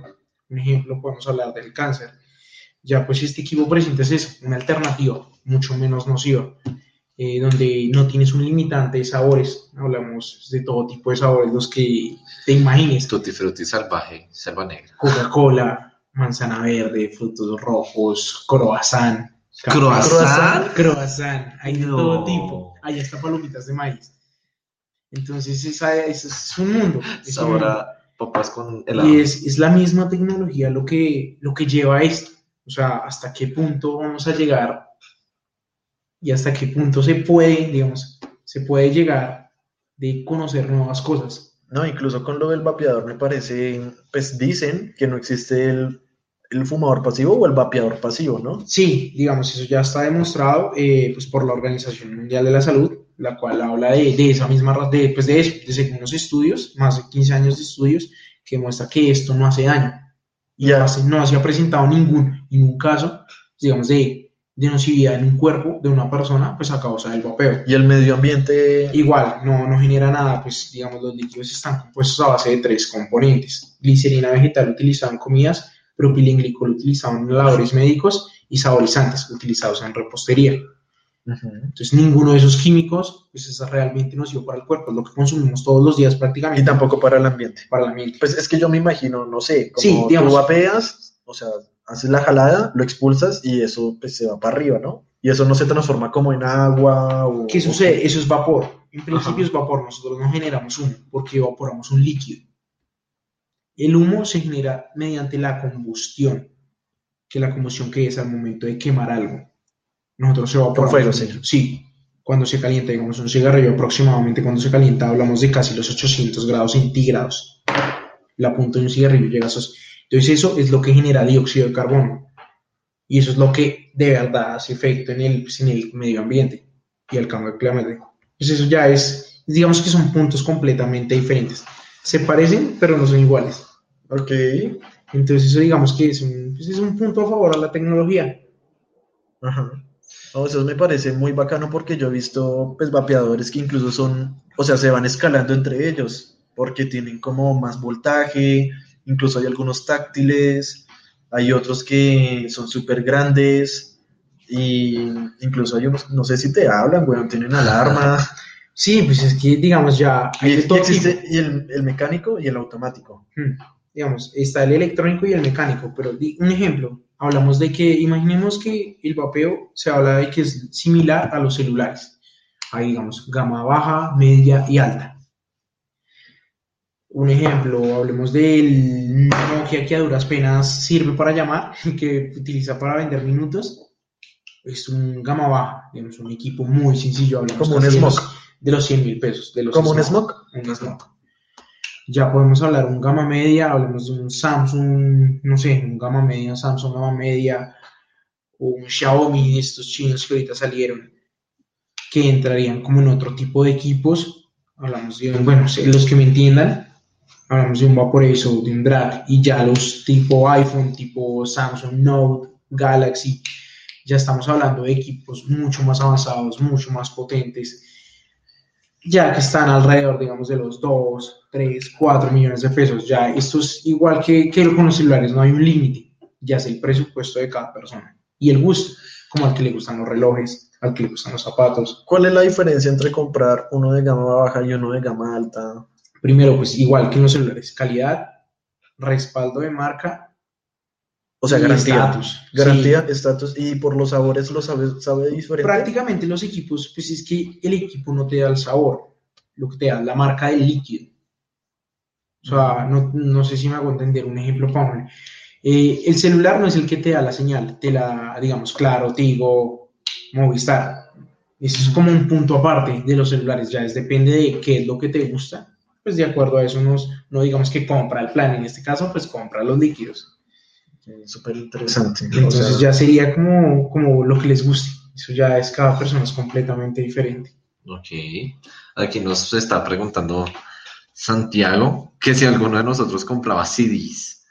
Un ejemplo, podemos hablar del cáncer ya pues este equipo presenta es eso, una alternativa mucho menos nociva, eh, donde no tienes un limitante de sabores, hablamos de todo tipo de sabores, los que te imagines, Tutti frutti salvaje, selva negra. Coca-Cola, manzana verde, frutos rojos, croissant, ¿Croissant? croissant, hay de No. todo tipo, hay hasta palomitas de maíz. Entonces esa, ese es un mundo. es un Sabor mundo. a papas con helado. Y es, es la misma tecnología lo que, lo que lleva a esto. O sea, hasta qué punto vamos a llegar y hasta qué punto se puede, digamos, se puede llegar de conocer nuevas cosas. No, incluso con lo del vapeador me parece, pues dicen que no existe el, el fumador pasivo o el vapeador pasivo, ¿no? Sí, digamos, eso ya está demostrado eh, pues, por la Organización Mundial de la Salud, la cual habla de, de esa misma, de, pues, de eso, de según estudios, más de 15 años de estudios, que muestra que esto no hace daño. Y hace- no se ha presentado ningún, ningún caso, digamos, de, de nocividad en un cuerpo de una persona, pues a causa del vapeo. Y el medio ambiente, Igual, no, no genera nada, pues digamos, los líquidos están compuestos a base de tres componentes. Glicerina vegetal utilizada en comidas, propilenglicol utilizado en labores médicos y saborizantes utilizados en repostería. Entonces, ninguno de esos químicos pues, es realmente nocivo para el cuerpo, es lo que consumimos todos los días prácticamente y tampoco para el ambiente. para el ambiente. Pues es que yo me imagino, no sé, como Sí, digamos. tú vapeas, o sea, haces la jalada, lo expulsas y eso pues se va para arriba, ¿no? Y eso no se transforma como en agua o... ¿Qué sucede? Eso es vapor. En principio Ajá. es vapor, nosotros no generamos humo porque evaporamos un líquido. El humo se genera mediante la combustión, que la combustión que es al momento de quemar algo. Nosotros evaporamos. fuego, un sí. líquido. Sí, cuando se calienta, digamos, un cigarrillo aproximadamente cuando se calienta hablamos de casi los 800 grados centígrados. La punta de un cigarrillo llega a esos. Entonces eso es lo que genera dióxido de carbono. Y eso es lo que de verdad hace efecto en el, en el medio ambiente y el cambio climático. Pues eso ya es, digamos que son puntos completamente diferentes. Se parecen, pero no son iguales. Ok. Entonces eso digamos que es un, pues, es un punto a favor a la tecnología. Ajá. No, eso me parece muy bacano porque yo he visto pues vapeadores que incluso son, o sea, se van escalando entre ellos porque tienen como más voltaje, incluso hay algunos táctiles, hay otros que son súper grandes y incluso hay unos, no sé si te hablan, weón, tienen alarma. (laughs) Sí, pues es que digamos ya y, hay de y todo existe tipo. y el, el mecánico y el automático. Hmm, Digamos, está el electrónico y el mecánico, pero di- un ejemplo, hablamos de que, imaginemos que el vapeo se habla de que es similar a los celulares. hay, digamos, gama baja, media y alta. Un ejemplo, hablemos del Nokia que a duras penas sirve para llamar, (laughs) que utiliza para vender minutos. Es un gama baja, digamos, un equipo muy sencillo. Hablamos Como un casi de los- Smoke. De los 100 mil pesos. De los Como un. Smoke. Un Smoke. Ya podemos hablar un gama media, hablemos de un Samsung, no sé, un gama media, Samsung gama media, o un Xiaomi de estos chinos que ahorita salieron, que entrarían como en otro tipo de equipos. Hablamos de, bueno, sé, los que me entiendan, hablamos de un Vaporezzo, de un Drag, y ya los tipo iPhone, tipo Samsung Note, Galaxy, ya estamos hablando de equipos mucho más avanzados, mucho más potentes, ya que están alrededor, digamos, de los 2, 3, 4 millones de pesos. Ya esto es igual que, que con los celulares, no hay un límite, ya es el presupuesto de cada persona y el gusto, como al que le gustan los relojes, al que le gustan los zapatos. ¿Cuál es la diferencia entre comprar uno de gama baja y uno de gama alta? Primero, pues igual que en los celulares, calidad, respaldo de marca. O sea, y garantía. estatus. Garantía, estatus. Y por los sabores lo sabe, sabe Sí, diferente. prácticamente los equipos, pues es que el equipo no te da el sabor, lo que te da es la marca del líquido. O sea, no, no sé si me hago entender un ejemplo, Pablo. Eh, el celular no es el que te da la señal, te la, digamos, claro, Tigo, Movistar. Eso es como un punto aparte de los celulares, ya es depende de qué es lo que te gusta. Pues de acuerdo a eso, nos, no digamos que compra el plan, en este caso, pues compra los líquidos. Sí, Súper interesante. O Entonces sea, ya sería como, como lo que les guste. Eso ya es cada persona es completamente diferente. Ok. Aquí nos está preguntando Santiago que si alguno de nosotros compraba CDs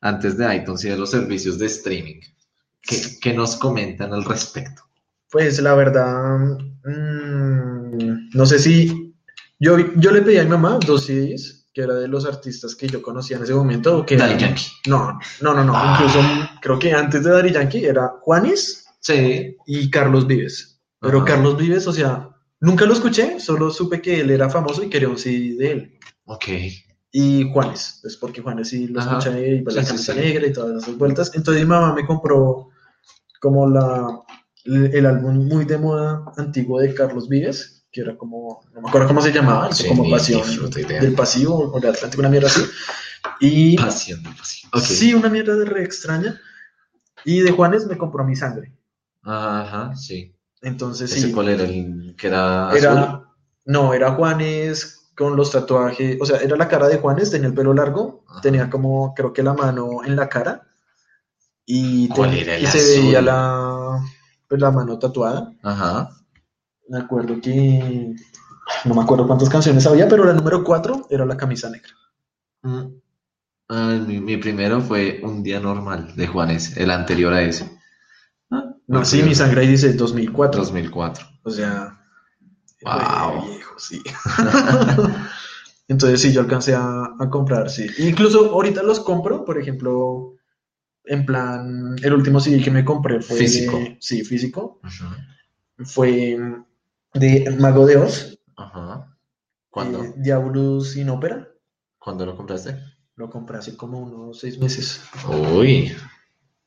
antes de iTunes y de los servicios de streaming. ¿Qué, qué nos comentan al respecto? Pues la verdad, mm, no sé si yo, yo le pedí a mi mamá dos CDs, que era de los artistas que yo conocía en ese momento. Que Daddy Yankee. No, no, no, no. Ah. Incluso creo que antes de Daddy Yankee era Juanes Sí. y Carlos Vives. Pero Ajá. Carlos Vives, o sea, nunca lo escuché, solo supe que él era famoso y quería un CD de él. Ok. Y Juanes, pues porque Juanes sí lo Ajá. escuché y pues la sí. negra y todas esas vueltas. Entonces mi mamá me compró como la, el, el álbum muy de moda antiguo de Carlos Vives, que era como, no me acuerdo cómo se llamaba, Sí, como Pasión del Pasivo o del Atlántico, una mierda así. Y Pasión, pasión. Ok. sí, una mierda de re extraña. Y de Juanes me compró mi sangre. Ajá, sí. Entonces ¿Ese sí. cuál era? ¿El que era azul? Era, no, era Juanes con los tatuajes, o sea, era la cara de Juanes, tenía el pelo largo, Ajá. tenía como, creo que la mano en la cara y, ¿Cuál ten- era el y se veía la, pues, la mano tatuada. Ajá. Me acuerdo que, no me acuerdo cuántas canciones había, pero la número 4 era la camisa negra. Mm. Ah, mi, mi primero fue Un Día Normal de Juanes, el anterior a ese. Ah, No, sí, mi sangre ahí dice 2004. 2004. O sea, Wow. viejo, sí. (laughs) Entonces sí, yo alcancé a, a comprar, sí. Incluso ahorita los compro, por ejemplo, en plan, el último CD que me compré fue... Físico. sí, físico. Fue de Mago de Oz. Ajá. ¿Cuándo? eh, Diabolus in Ópera. ¿Cuándo lo compraste? Lo compré hace como unos seis meses. Uy.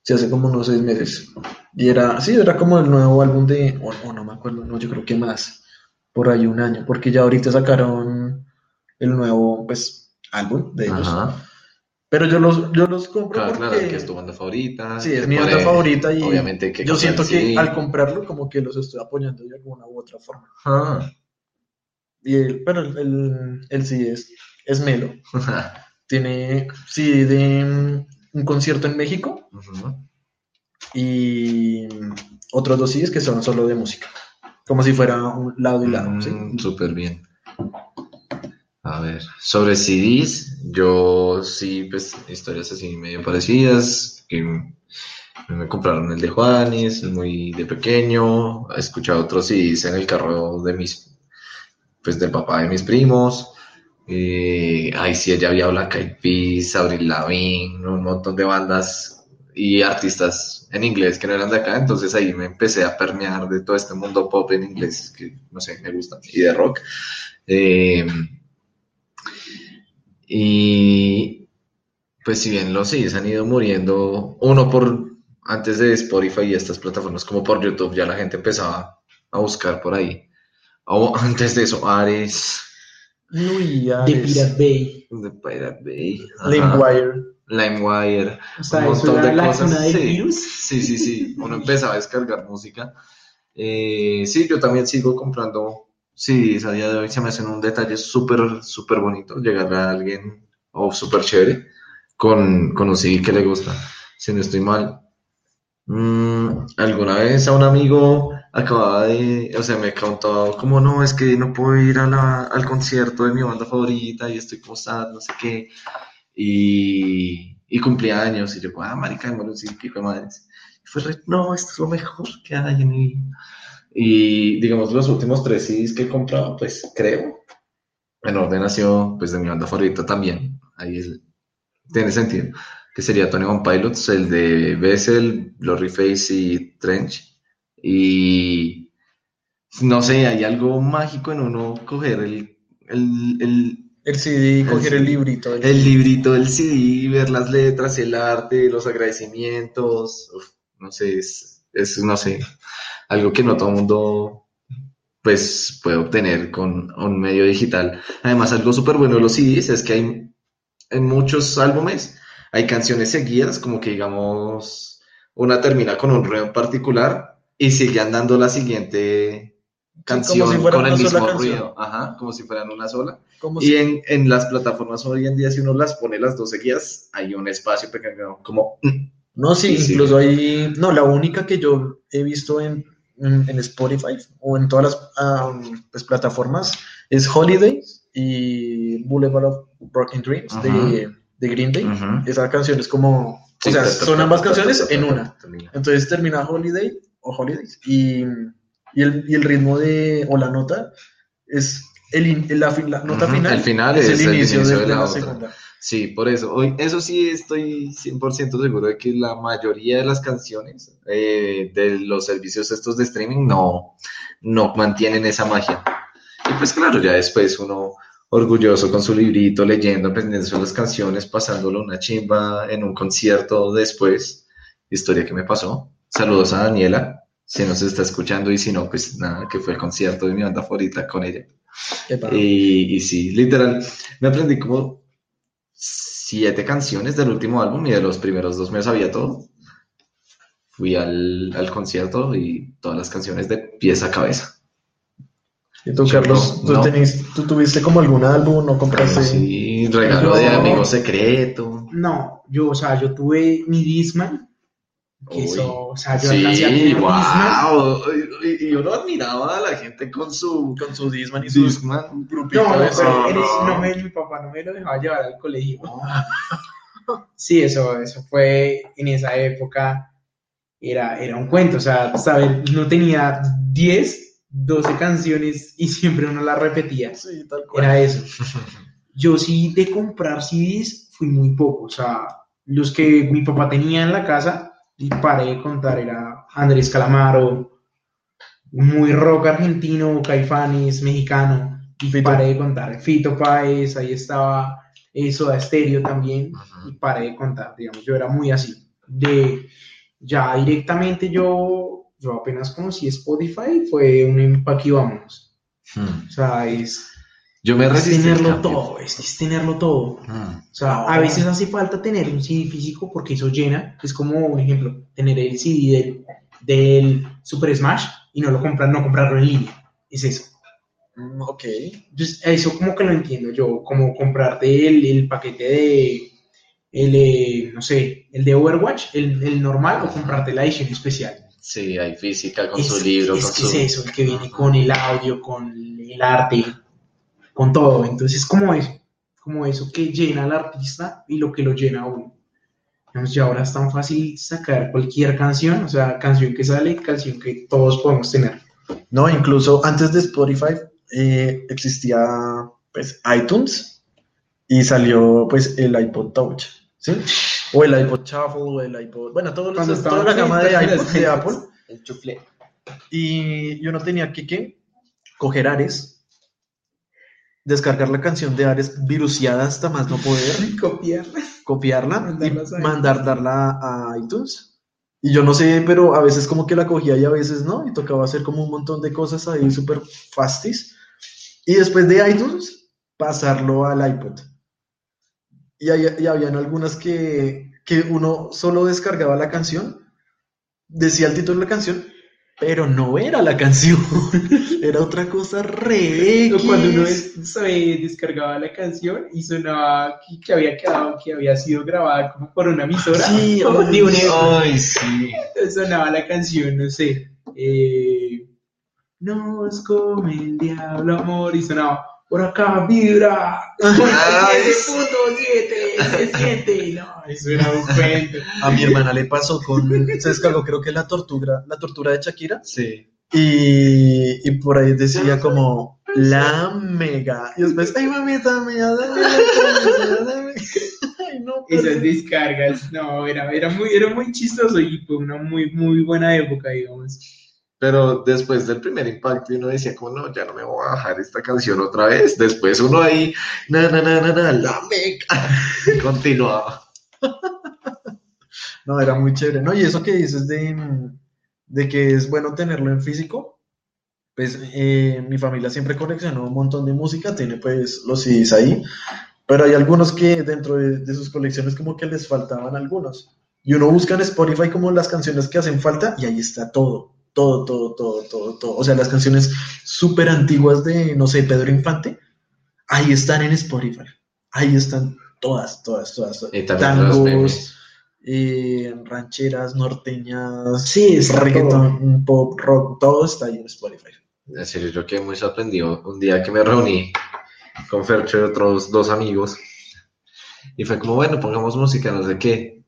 Sí, hace como unos seis meses. Y era, sí, era como el nuevo álbum de, o o no me acuerdo, no, yo creo que más, por ahí un año, porque ya ahorita sacaron el nuevo, pues, álbum de ellos. Ajá. Pero yo los, yo los compro Claro, porque, claro, que es tu banda favorita. sí, es mi banda favorita y Obviamente que yo siento que sí. al comprarlo como que los estoy apoyando de alguna u otra forma. Ah. Y el- pero el, el, el sí es, es melo. (laughs) Tiene, sí, de mm, un concierto en México y otros dos CDs que son solo de música. Como si fuera un lado y lado. ¿sí? Mm, Súper bien. A ver, sobre CDs, yo sí, pues, historias así medio parecidas, me compraron el de Juanes, muy de pequeño, he escuchado otros CDs en el carro de mis, pues, del papá de mis primos, eh, sí había Black Eyed Peas, Avril Lavigne, un montón de bandas y artistas en inglés que no eran de acá, entonces ahí me empecé a permear de todo este mundo pop en inglés que, no sé, me gusta, y de rock. Eh, y pues si bien los CDs han ido muriendo, uno por antes de Spotify y estas plataformas como por YouTube, ya la gente empezaba a buscar por ahí. O antes de eso, Ares, Uy, ya De Pirate Bay. de Pirate Bay, LimeWire. LimeWire, O sea, un montón de la cosas. sí. virus. Sí, sí, sí. Uno empezaba a descargar música. Eh, sí, yo también sigo comprando CDs a día de hoy. Se me hacen un detalle súper, súper bonito llegar a alguien, o súper chévere, con, con un CD que le gusta. Si no estoy mal. Mm, alguna vez a un amigo acababa de, o sea, me contó como no, es que no puedo ir a la- al concierto de mi banda favorita y estoy como sad, no sé qué. Y, y cumplía años y yo, ah, marica, démosle un de madres. Y fue no, esto es lo mejor que hay en mi vida. Y digamos, los últimos tres CDs que he comprado, pues creo, en orden sido, pues de mi banda favorita también. Ahí el- tiene sentido. Que sería Tony One Pilots, el de Bessel, Blurry Face y Trench. Y no sé, hay algo mágico en uno coger el, el, el, El CD, coger el librito. el- el librito del CD, ver las letras, el arte, los agradecimientos, uf, no sé, es, es, no sé, algo que no todo el mundo pues puede obtener con un medio digital. Además, algo súper bueno de los CDs es que hay en muchos álbumes, hay canciones seguidas, como que digamos, una termina con un ruido en particular y sigue andando la siguiente canción si con el mismo ruido, ajá, como si fueran una sola. como Y si- en, en las plataformas hoy en día, si uno las pone las dos seguidas, hay un espacio pequeño, como... mm, No, sí, Sí, sí. incluso hay. No, la única que yo he visto en, en, Spotify o en todas las am, pues, plataformas es Holiday y Boulevard of Broken Dreams de, de Green Day. Esa canción es como. Sí, o sea, son ambas canciones en una. Entonces termina Holiday o Holidays y, y, el, y el ritmo de. o la nota es. El, la, nota final, el final es el inicio de, de de la segunda. Sí, por eso. Hoy, eso sí estoy 100% seguro de que la mayoría de las canciones eh, de los servicios estos de streaming no, no mantienen esa magia. Y pues claro, ya después uno orgulloso con su librito, leyendo, aprendiendo las canciones, pasándolo una chimba en un concierto después. Historia que me pasó. Saludos a Daniela, si nos está escuchando y si no, pues nada, que fue el concierto de mi banda favorita con ella. Y, y sí, literal, me aprendí como siete canciones del último álbum y de los primeros dos me sabía todo. Fui al, al concierto y todas las canciones de pies a cabeza. ¿Y tú, Carlos, ¿tú, no. tenés- tú tuviste como algún álbum o compraste? Sí, regalo de amigo secreto. No, yo, o sea, yo tuve mi Disman. Que eso, o sea, yo alcancé a Sí, tener wow. Y, y uno admiraba a la gente con su Con su Disman y su Discman. grupito No, no, eres- no. no me- mi papá no me lo dejaba llevar al colegio. (laughs) Sí, eso, eso fue en esa época, era, era un cuento, o sea, saber, no tenía 10, 12 canciones y siempre uno las repetía, Sí, tal cual. era eso. Yo sí de comprar CDs fui muy poco, o sea, los que mi papá tenía en la casa, y paré de contar, era Andrés Calamaro, muy rock argentino, Caifanes, mexicano, y Fito. paré de contar, Fito Páez, ahí estaba eh, Soda Stereo también, y paré de contar, digamos, yo era muy así, de ya directamente yo, yo apenas conocí Spotify, fue un empaque vámonos, Hmm. o sea, es, Yo me es resistí. al tenerlo todo, es, es tenerlo todo. O sea, a veces hace falta tener un CD físico porque eso llena. Es como un ejemplo, tener el CD del, del Super Smash y no lo comprar, no comprarlo en línea. Es eso. Mm, ok. Entonces, eso como que lo entiendo yo, como comprarte el, el paquete de, el, eh, no sé, el de Overwatch, el, el normal, o comprarte la edición especial. Sí, hay física con es, su libro, es con que su... es eso, el que viene con el audio, con el arte, con todo. Entonces, es como eso, como eso que llena al artista y lo que lo llena a uno. Digamos, ya ahora es tan fácil sacar cualquier canción, o sea, canción que sale, canción que todos podemos tener. No, incluso antes de Spotify eh, existía pues iTunes y salió pues el iPod Touch, ¿sí? O el iPod Shuffle o el iPod, bueno, todos los- toda la gama de iPod de (laughs) Apple El chufle. y yo no tenía que ¿qué? coger Ares, descargar la canción de Ares viruciada hasta más no poder, (laughs) Copiar. copiarla y a mandar darla a iTunes Y yo no sé, pero a veces como que la cogía y a veces no, y tocaba hacer como un montón de cosas ahí súper fastis. Y después de iTunes, pasarlo al iPod. Y, hay- y habían algunas que, que uno solo descargaba la canción, decía el título de la canción, pero no era la canción, (laughs) era otra cosa re Cuando uno se descargaba la canción y sonaba que, que había quedado, que había sido grabada como por una emisora. Sí, (laughs) de un Ay, sí. sonaba la canción, no sé. Eh, Nos come el diablo, amor, y sonaba. Por acá vibra. Ay, 7.7 se siente. No, eso era un cuento. A mi hermana le pasó con, se descargó creo que la tortura, la tortura de Shakira, Sí. y, y por ahí decía como, la mega, y después, ay mamita mía, dame, dame, dame". (laughs) Ay, no, pero- Esas descargas, no, era, era, muy, era muy chistoso y fue una muy, muy buena época, digamos. Pero después del primer impacto uno decía como, no, ya no me voy a bajar esta canción otra vez. Después uno ahí, na, na, na, na, na, la meca. (laughs) Continuaba. (laughs) No, era muy chévere. No, y eso que dices de, mm, de que es bueno tenerlo en físico, pues eh, mi familia siempre coleccionó un montón de música, tiene pues los CDs ahí, pero hay algunos que dentro de, de sus colecciones como que les faltaban algunos. Y uno busca en Spotify como las canciones que hacen falta y ahí está todo, todo, todo, todo, todo, todo. O sea, las canciones súper antiguas de, no sé, Pedro Infante, ahí están en Spotify. Ahí están todas, todas, todas. todas. Y memes. eh, rancheras, norteñas, Sí, está reggaeton, pop, rock, todo está ahí en Spotify. En serio, yo quedé muy sorprendido un día que me reuní con Fercho y otros dos amigos. Y fue como, bueno, pongamos música, no sé qué.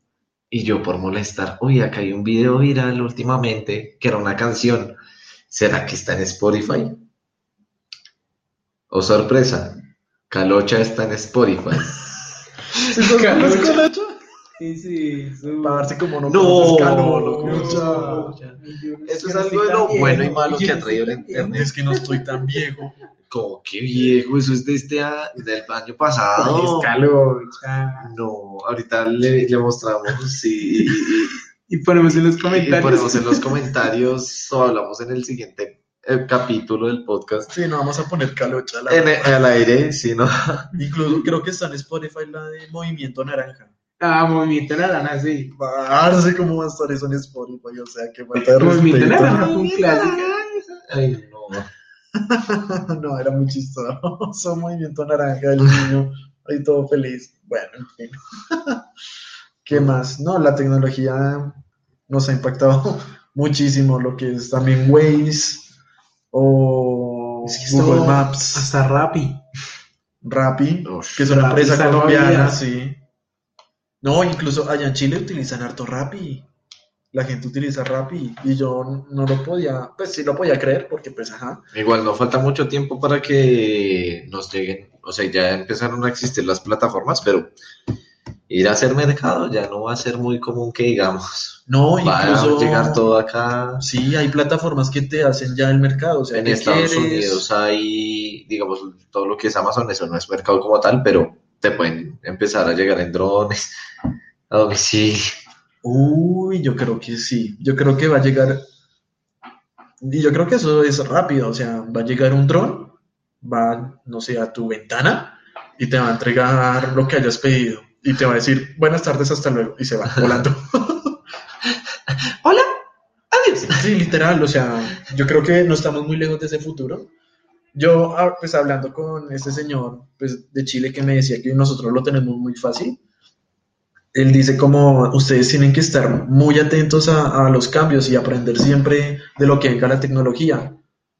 Y yo por molestar, uy, acá hay un video viral últimamente que era una canción. ¿Será que está en Spotify? Oh, sorpresa, Calocha está en Spotify. (laughs) Calocha. Calocha? Sí, sí. Para darse como no, No, conoces no, Calocha. Eso es algo de lo bueno y malo que ha traído el internet. Es que no estoy tan viejo. Como que viejo, eso es de este a- del año pasado. Calocha. No, ahorita le, le mostramos y, y- Y ponemos en los y comentarios. ponemos en los comentarios o hablamos en el siguiente eh, capítulo del podcast. Sí, no vamos a poner Calocha. En el, al aire, sí, ¿no? Incluso creo que está en Spotify la de Movimiento Naranja. Ah, Movimiento Naranja, sí. Parce, ¿cómo va a estar eso en Spotify? O sea, que falta de Movimiento respeto. Naranja fue un clásico. Ay, no. (laughs) no, era muy chistoso. (laughs) Movimiento naranja, el niño ahí todo feliz. Bueno, en fin. (laughs) ¿Qué más? No, la tecnología nos ha impactado muchísimo, lo que es también Waze o Es que Google Maps, Hasta Rappi. Rappi, que es una Rappi empresa colombiana, sí. No, incluso allá en Chile utilizan harto Rappi. La gente utiliza Rappi y yo no lo podía, pues sí lo podía creer porque pues ajá. Igual no falta mucho tiempo para que nos lleguen, o sea, ya empezaron a existir las plataformas, pero ir a hacer mercado ya no va a ser muy común que digamos. No, Va incluso a llegar todo acá. Sí, hay plataformas que te hacen ya el mercado. O sea, En ¿qué Estados quieres? Unidos hay, digamos, todo lo que es Amazon, eso no es mercado como tal, pero te pueden empezar a llegar en drones, a domicilio. Uy, yo creo que sí. Yo creo que va a llegar. Y yo creo que eso es rápido. O sea, va a llegar un dron, va, no sé, a tu ventana y te va a entregar lo que hayas pedido. Y te va a decir, buenas tardes, hasta luego. Y se va volando. (laughs) Hola, adiós. Sí, literal. O sea, yo creo que no estamos muy lejos de ese futuro. Yo, ah, pues hablando con este señor pues, de Chile que me decía que nosotros lo tenemos muy fácil, él dice como ustedes tienen que estar muy atentos a, los cambios y aprender siempre de lo que venga la tecnología.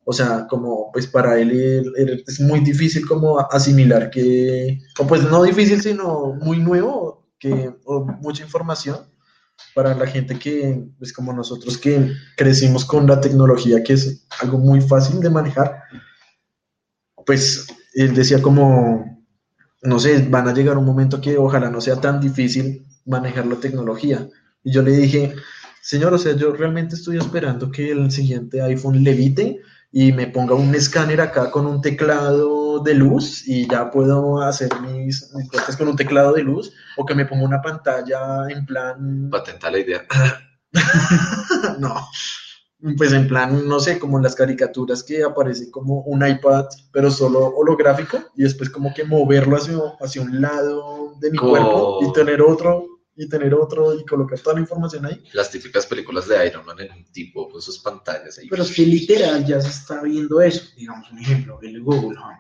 O sea, como pues para él es muy difícil como asimilar que, o pues no difícil, sino muy nuevo, que, o mucha información para la gente que, pues como nosotros que crecimos con la tecnología, que es algo muy fácil de manejar, pues él decía como, no sé, van a llegar un momento que ojalá no sea tan difícil manejar la tecnología. Y yo le dije, señor, o sea, yo realmente estoy esperando que el siguiente iPhone levite y me ponga un escáner acá con un teclado de luz y ya puedo hacer mis, mis cosas con un teclado de luz o que me ponga una pantalla en plan Patenta la idea. (laughs) no. Pues en plan, no sé, como en las caricaturas que aparece como un iPad, pero solo holográfico, y después como que moverlo hacia, hacia un lado de mi cuerpo y tener otro, y tener otro, y colocar toda la información ahí. Las típicas películas de Iron Man en un tipo con sus pantallas ahí. Pero es que literal ya se está viendo eso. Digamos, un ejemplo, el Google Home.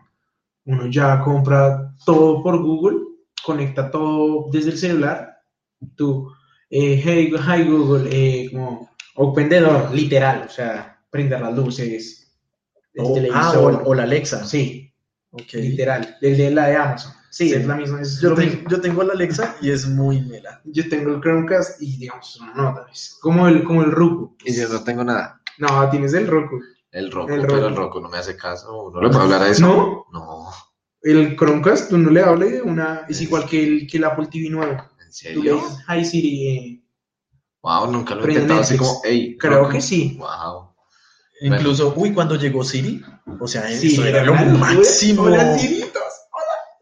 Uno ya compra todo por Google, conecta todo desde el celular. Tú, eh, hey, hi Google, eh, como open the door, literal, o sea, prender las luces, el O- ah, o, o la Alexa. Sí, Ok. literal, desde la de Amazon. Sí, Sí. es la misma. Es Yo, lo tengo, mismo. yo tengo la Alexa y es muy mela. Yo tengo el Chromecast y digamos, una nota, es como el, como el Roku. Y yo no tengo nada. No, tienes el Roku. El Roku, El pero Roku. el Roku no me hace caso. No le puedo hablar a eso. ¿No? No, El Chromecast, tú no le hables de una, es igual que el, que el Apple TV nuevo. ¿en Tú le serio? dices, hi Siri, eh, Wow, nunca lo he intentado así como, hey. creo que sí. Wow. Incluso, uy, cuando llegó Siri, o sea, Sí, eso era lo máximo. Hola, Siritos.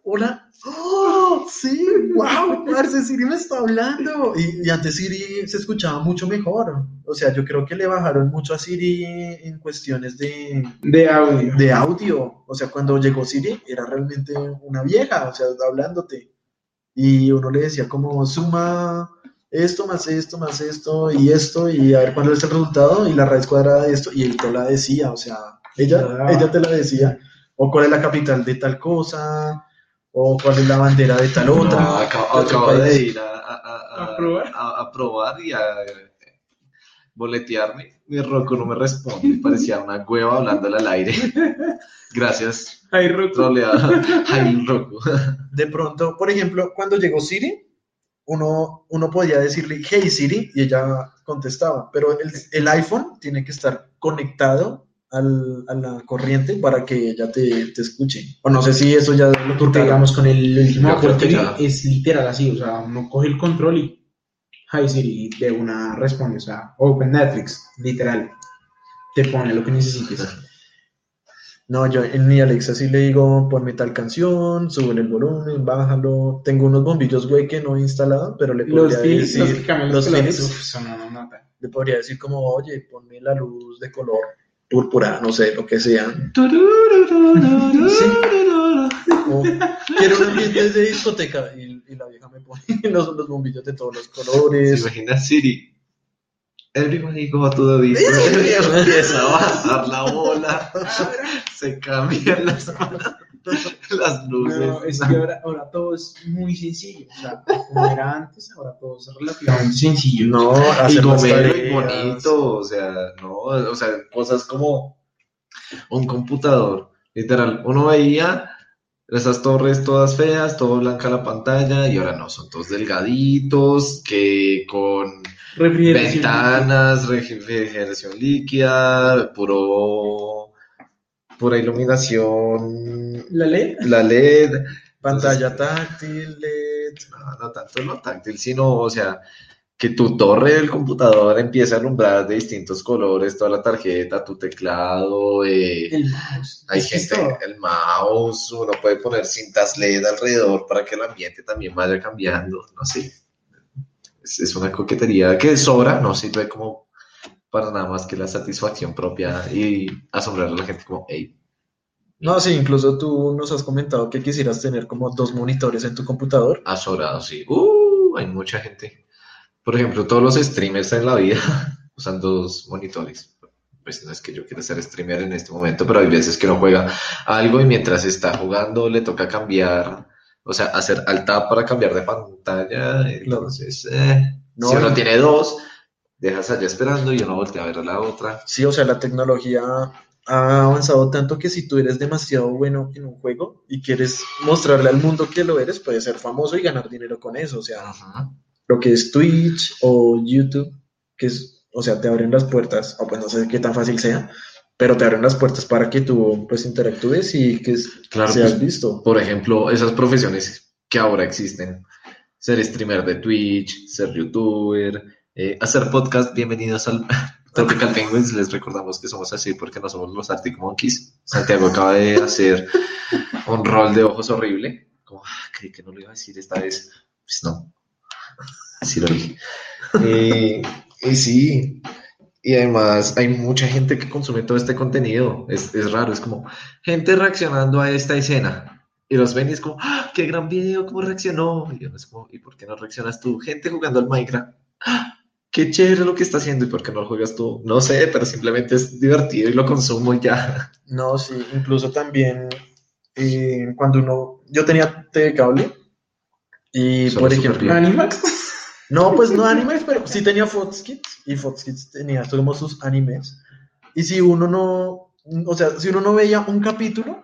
Hola. ¡Oh! Sí, wow, parce, Siri me está hablando. Y, y antes Siri se escuchaba mucho mejor. O sea, yo creo que le bajaron mucho a Siri en cuestiones de, De audio. de audio. O sea, cuando llegó Siri era realmente una vieja, o sea, hablándote. Y uno le decía como, suma esto más esto más esto y esto y a ver cuál es el resultado y la raíz cuadrada de esto y él te la decía, o sea, ella, Ah. ella te la decía. O cuál es la capital de tal cosa, o cuál es la bandera de tal otra. No, acabo, de otro acabo de país. ir a, a- a- ¿A probar? a- a probar y a boletearme. Mi Roku no me responde. Parecía una hueva hablándole al aire. (laughs) Gracias, troleada. Ay, Roku. De pronto, por ejemplo, cuando llegó Siri, uno, uno podía decirle, hey Siri, y ella contestaba, pero el, el iPhone tiene que estar conectado al- a la corriente para que ella te, te escuche. O no sé si eso ya lo Porque quitaron. digamos con el creo que ya. es literal así, o sea, uno coge el control y Hi Siri de una responde, o sea, Open Netflix, literal, te pone lo que necesites. No, yo en mi Alexa sí le digo, ponme tal canción, súbele el volumen, bájalo. Tengo unos bombillos, güey, que no he instalado, pero le podría Los decir, los que los Philips, uf, son una nota. le podría decir como, oye, ponme la luz de color púrpura, no sé, lo que sea. O, quiero un ambiente de discoteca y, y la vieja me pone los, los bombillos de todos los ¿Se colores. imagina Siri? Everybody go to the disco. (laughs) Empieza a bajar la bola. Se cambian las, las luces. No, es que ahora, ahora todo es muy sencillo, o sea, como era antes, ahora todo es relativamente sencillo. No, y gomelo y bonito, o sea, no, o sea, cosas como un computador, literal, uno veía esas torres todas feas, todo blanca la pantalla, y ahora no, son todos delgaditos, que con Refrigeración. ventanas, refrigeración líquida, puro, pura iluminación, La LED, la LED, Pantalla táctil, LED. no, no tanto lo táctil, sino, o sea, que tu torre del computador empiece a alumbrar de distintos colores, toda la tarjeta, tu teclado, eh, el mouse. hay gente, todo. el mouse, uno puede poner cintas LED alrededor para que el ambiente también vaya cambiando, no sé. Es, es una coquetería que sobra, no sirve como para nada más que la satisfacción propia y asombrar a la gente como, hey, No, sí, incluso tú nos has comentado que quisieras tener como dos monitores en tu computador. azorado, sí. Uh, hay mucha gente. Por ejemplo, todos los streamers en la vida (laughs) usan dos monitores. Pues no es que yo quiera ser streamer en este momento, pero hay veces que uno juega algo y mientras está jugando le toca cambiar, o sea, hacer alt tab para cambiar de pantalla. Entonces, eh, No, si uno tiene dos, dejas allá esperando y uno voltea a ver a la otra. Sí, o sea, la tecnología ha avanzado tanto que si tú eres demasiado bueno en un juego y quieres mostrarle al mundo que lo eres, puedes ser famoso y ganar dinero con eso. O sea, Ajá. lo que es Twitch o YouTube, que es, o sea, te abren las puertas, o pues no sé qué tan fácil sea, pero te abren las puertas para que tú pues interactúes y que Claro, seas pues, visto. por ejemplo, esas profesiones que ahora existen, ser streamer de Twitch, ser youtuber, eh, hacer podcast, bienvenidos al (laughs) Tropical Penguins, les recordamos que somos así porque no somos los Arctic Monkeys. Santiago acaba de hacer un rol de ojos horrible, como, ah, creí que no lo iba a decir esta vez, pues no, así lo dije. Eh, Y sí, y además hay mucha gente que consume todo este contenido. Es, es raro, es como gente reaccionando a esta escena. Y los ven y es como, ¡Ah, qué gran video, cómo reaccionó. Y yo es como, ¿y por qué no reaccionas tú? Gente jugando al Minecraft. ¡Ah, qué chévere lo que está haciendo. ¿Y por qué no lo juegas tú? No sé, pero simplemente es divertido y lo consumo y ya. No, sí, incluso también eh, cuando uno, yo tenía TV cable y Solo por ejemplo. Animax. No, pues no animes, pero sí tenía Fox Kids y Fox Kids tenía como sus animes. Y si uno no, o sea, si uno no veía un capítulo,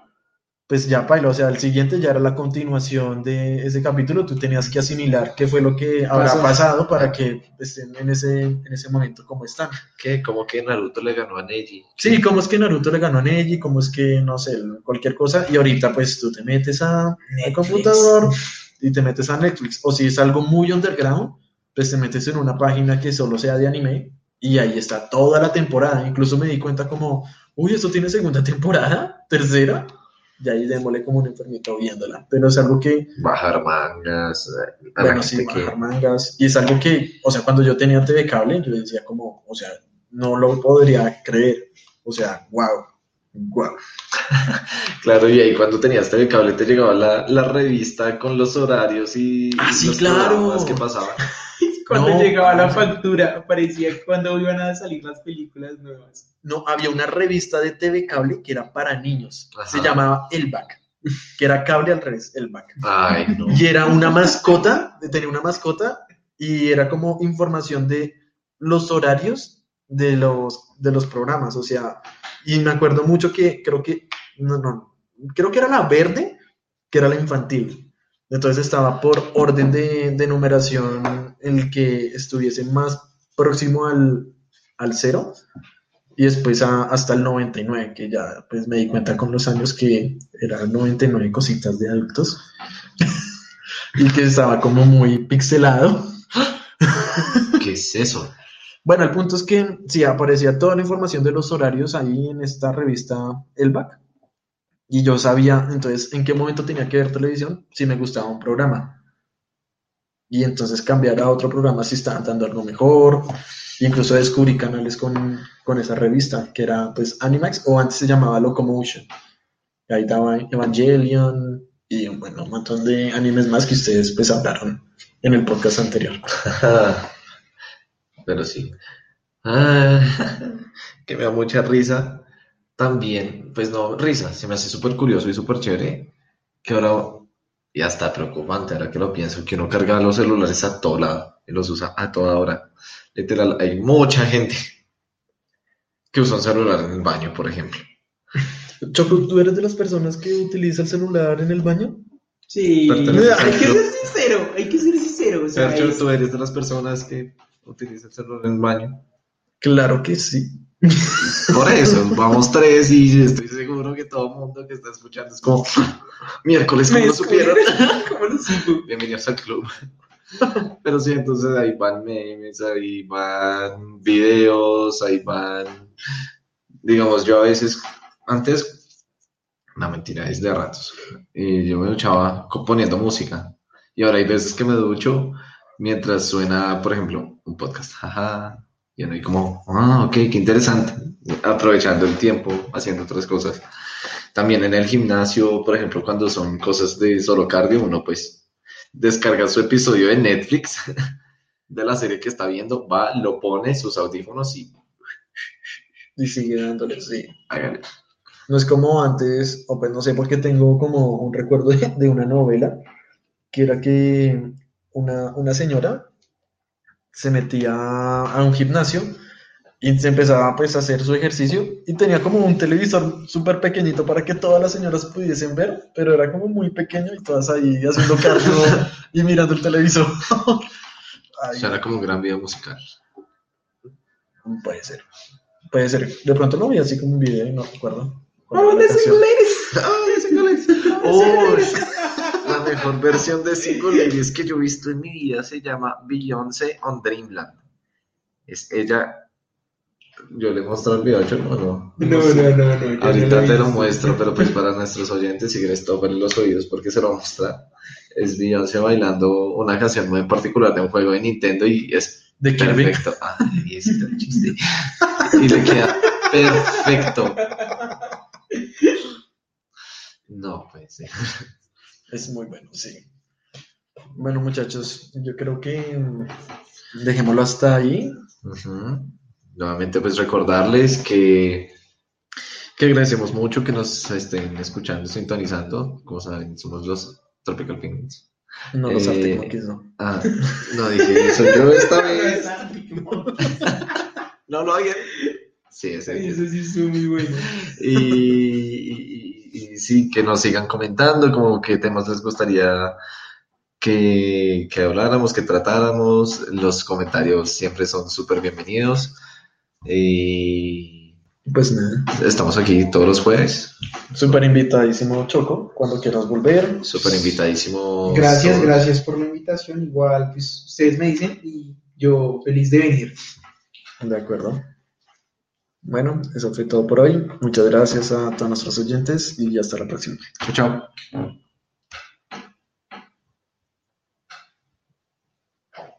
pues ya paila, o sea, el siguiente ya era la continuación de ese capítulo, tú tenías que asimilar qué fue lo que habrá pasado para que estén en ese, en ese momento como están. ¿Qué? Como que Naruto le ganó a Neji. Sí, cómo es que Naruto le ganó a Neji, cómo es que, no sé, cualquier cosa. Y ahorita, pues tú te metes a, al Netflix. computador y te metes a Netflix. O si es algo muy underground, pues te metes en una página que solo sea de anime y ahí está toda la temporada. Incluso me di cuenta como, uy, esto tiene segunda temporada, (laughs) tercera. Y ahí démosle como un enfermito viéndola. Pero es algo que, Bajar mangas. eh, bueno, sí, que- bajar mangas. Y es algo que, o sea, cuando yo tenía TV cable, yo decía como, o sea, no lo podría creer. O sea, wow, wow. (laughs) Claro, y ahí cuando tenías TV cable te llegaba la, la revista con los horarios y Ah, sí, los claro. que pasaban. (laughs) Cuando No. llegaba la factura, parecía cuando iban a salir las películas nuevas. no, había una revista de TV cable que era para niños. Ajá. Se llamaba El Back, que era cable al revés, El Back. Ay, no. Y era una mascota, tenía una mascota y era como información de los horarios de los, de los programas. O sea, y me acuerdo mucho que creo que, no, no, creo que era la verde, que era la infantil. Entonces estaba por orden de, de numeración el que estuviese más próximo al, al cero y después a- hasta el 99, que ya pues me di cuenta con los años que eran 99 cositas de adultos (laughs) y que estaba como muy pixelado. (laughs) ¿Qué es eso? Bueno, el punto es que sí aparecía toda la información de los horarios ahí en esta revista El Back. Y yo sabía entonces en qué momento tenía que ver televisión si me gustaba un programa. Y entonces cambiar a otro programa si estaban dando algo mejor. Incluso descubrí canales con, con esa revista, que era pues Animax, o antes se llamaba Locomotion. Y ahí daba Evangelion y bueno, un montón de animes más que ustedes pues hablaron en el podcast anterior. (laughs) Pero sí. Ah, (laughs) que me da mucha risa. También, pues no, risa, se me hace súper curioso y súper chévere. Que ahora, y hasta preocupante, ahora que lo pienso, que uno carga los celulares a todo lado y los usa a toda hora. Literal, hay mucha gente que usa un celular en el baño, por ejemplo. Choco, ¿tú eres de las personas que utiliza el celular en el baño? Sí, hay que ser sincero, hay que ser sincero. O sea, Sergio, es- tú eres de las personas que utiliza el celular en el baño. Claro que sí. Por eso, vamos tres y estoy seguro que todo el mundo que está escuchando es como miércoles, ¿cómo lo supieron? (laughs) ¿Cómo lo supo? Bienvenidos al club. Pero sí, entonces ahí van memes, ahí van videos, ahí van, digamos, yo a veces, antes, no mentira, es de ratos, y yo me duchaba co- poniendo música, y ahora hay veces que me ducho mientras suena, por ejemplo, un podcast, y uno ahí como, ah, ok, qué interesante, aprovechando el tiempo, haciendo otras cosas. También en el gimnasio, por ejemplo, cuando son cosas de solo cardio, uno pues descarga su episodio de Netflix (laughs) de la serie que está viendo, va, lo pone, sus audífonos y Y sigue dándole, sí. hágale. No es como antes, o pues no sé, porque tengo como un recuerdo de, (laughs) de una novela, que era que una, una señora se metía a un gimnasio y se empezaba pues a hacer su ejercicio y tenía como un televisor súper pequeñito para que todas las señoras pudiesen ver, pero era como muy pequeño y todas ahí haciendo cardio (laughs) y mirando el televisor. (laughs) Ay, Suena como un gran video musical. puede ser. Puede ser. De pronto lo vi así como un video y no recuerdo. cuál Vamos era la de canción. single ladies. Oh, la mejor versión de Single Ladies que yo he visto en mi vida se llama Beyoncé on Dreamland. Es ella. Yo le muestro el video, ¿no? No, No, no, no, no. yo Ahorita te lo muestro, pero pues para nuestros oyentes, si quieres topen los oídos porque se lo muestra. Es Beyoncé bailando una canción muy particular de un juego de Nintendo y es De. Perfecto. Ay, ese era el chiste. Y le queda perfecto. No, pues. Es muy bueno, sí. Bueno, muchachos, yo creo que mm, dejémoslo hasta ahí. Nuevamente, pues recordarles que, que agradecemos mucho que nos estén escuchando, sintonizando. Como saben, somos los Tropical Penguins. No los Eh, Arctic Monkeys, no. Ah, no dije eso yo esta vez. (laughs) No lo hagan. Sí, ese Eso sí estuvo muy bueno. y, y- y sí, que nos sigan comentando como qué temas les gustaría que, que habláramos, que tratáramos. Los comentarios siempre son súper bienvenidos. Y Pues nada, estamos aquí todos los jueves. súper invitadísimo Choco, cuando quieras volver. Súper invitadísimo. Gracias, gracias por la invitación. Igual, pues ustedes me dicen y yo feliz de venir. De acuerdo. Bueno, eso fue todo por hoy. Muchas gracias a todos nuestros oyentes y hasta la próxima. Chao, chao.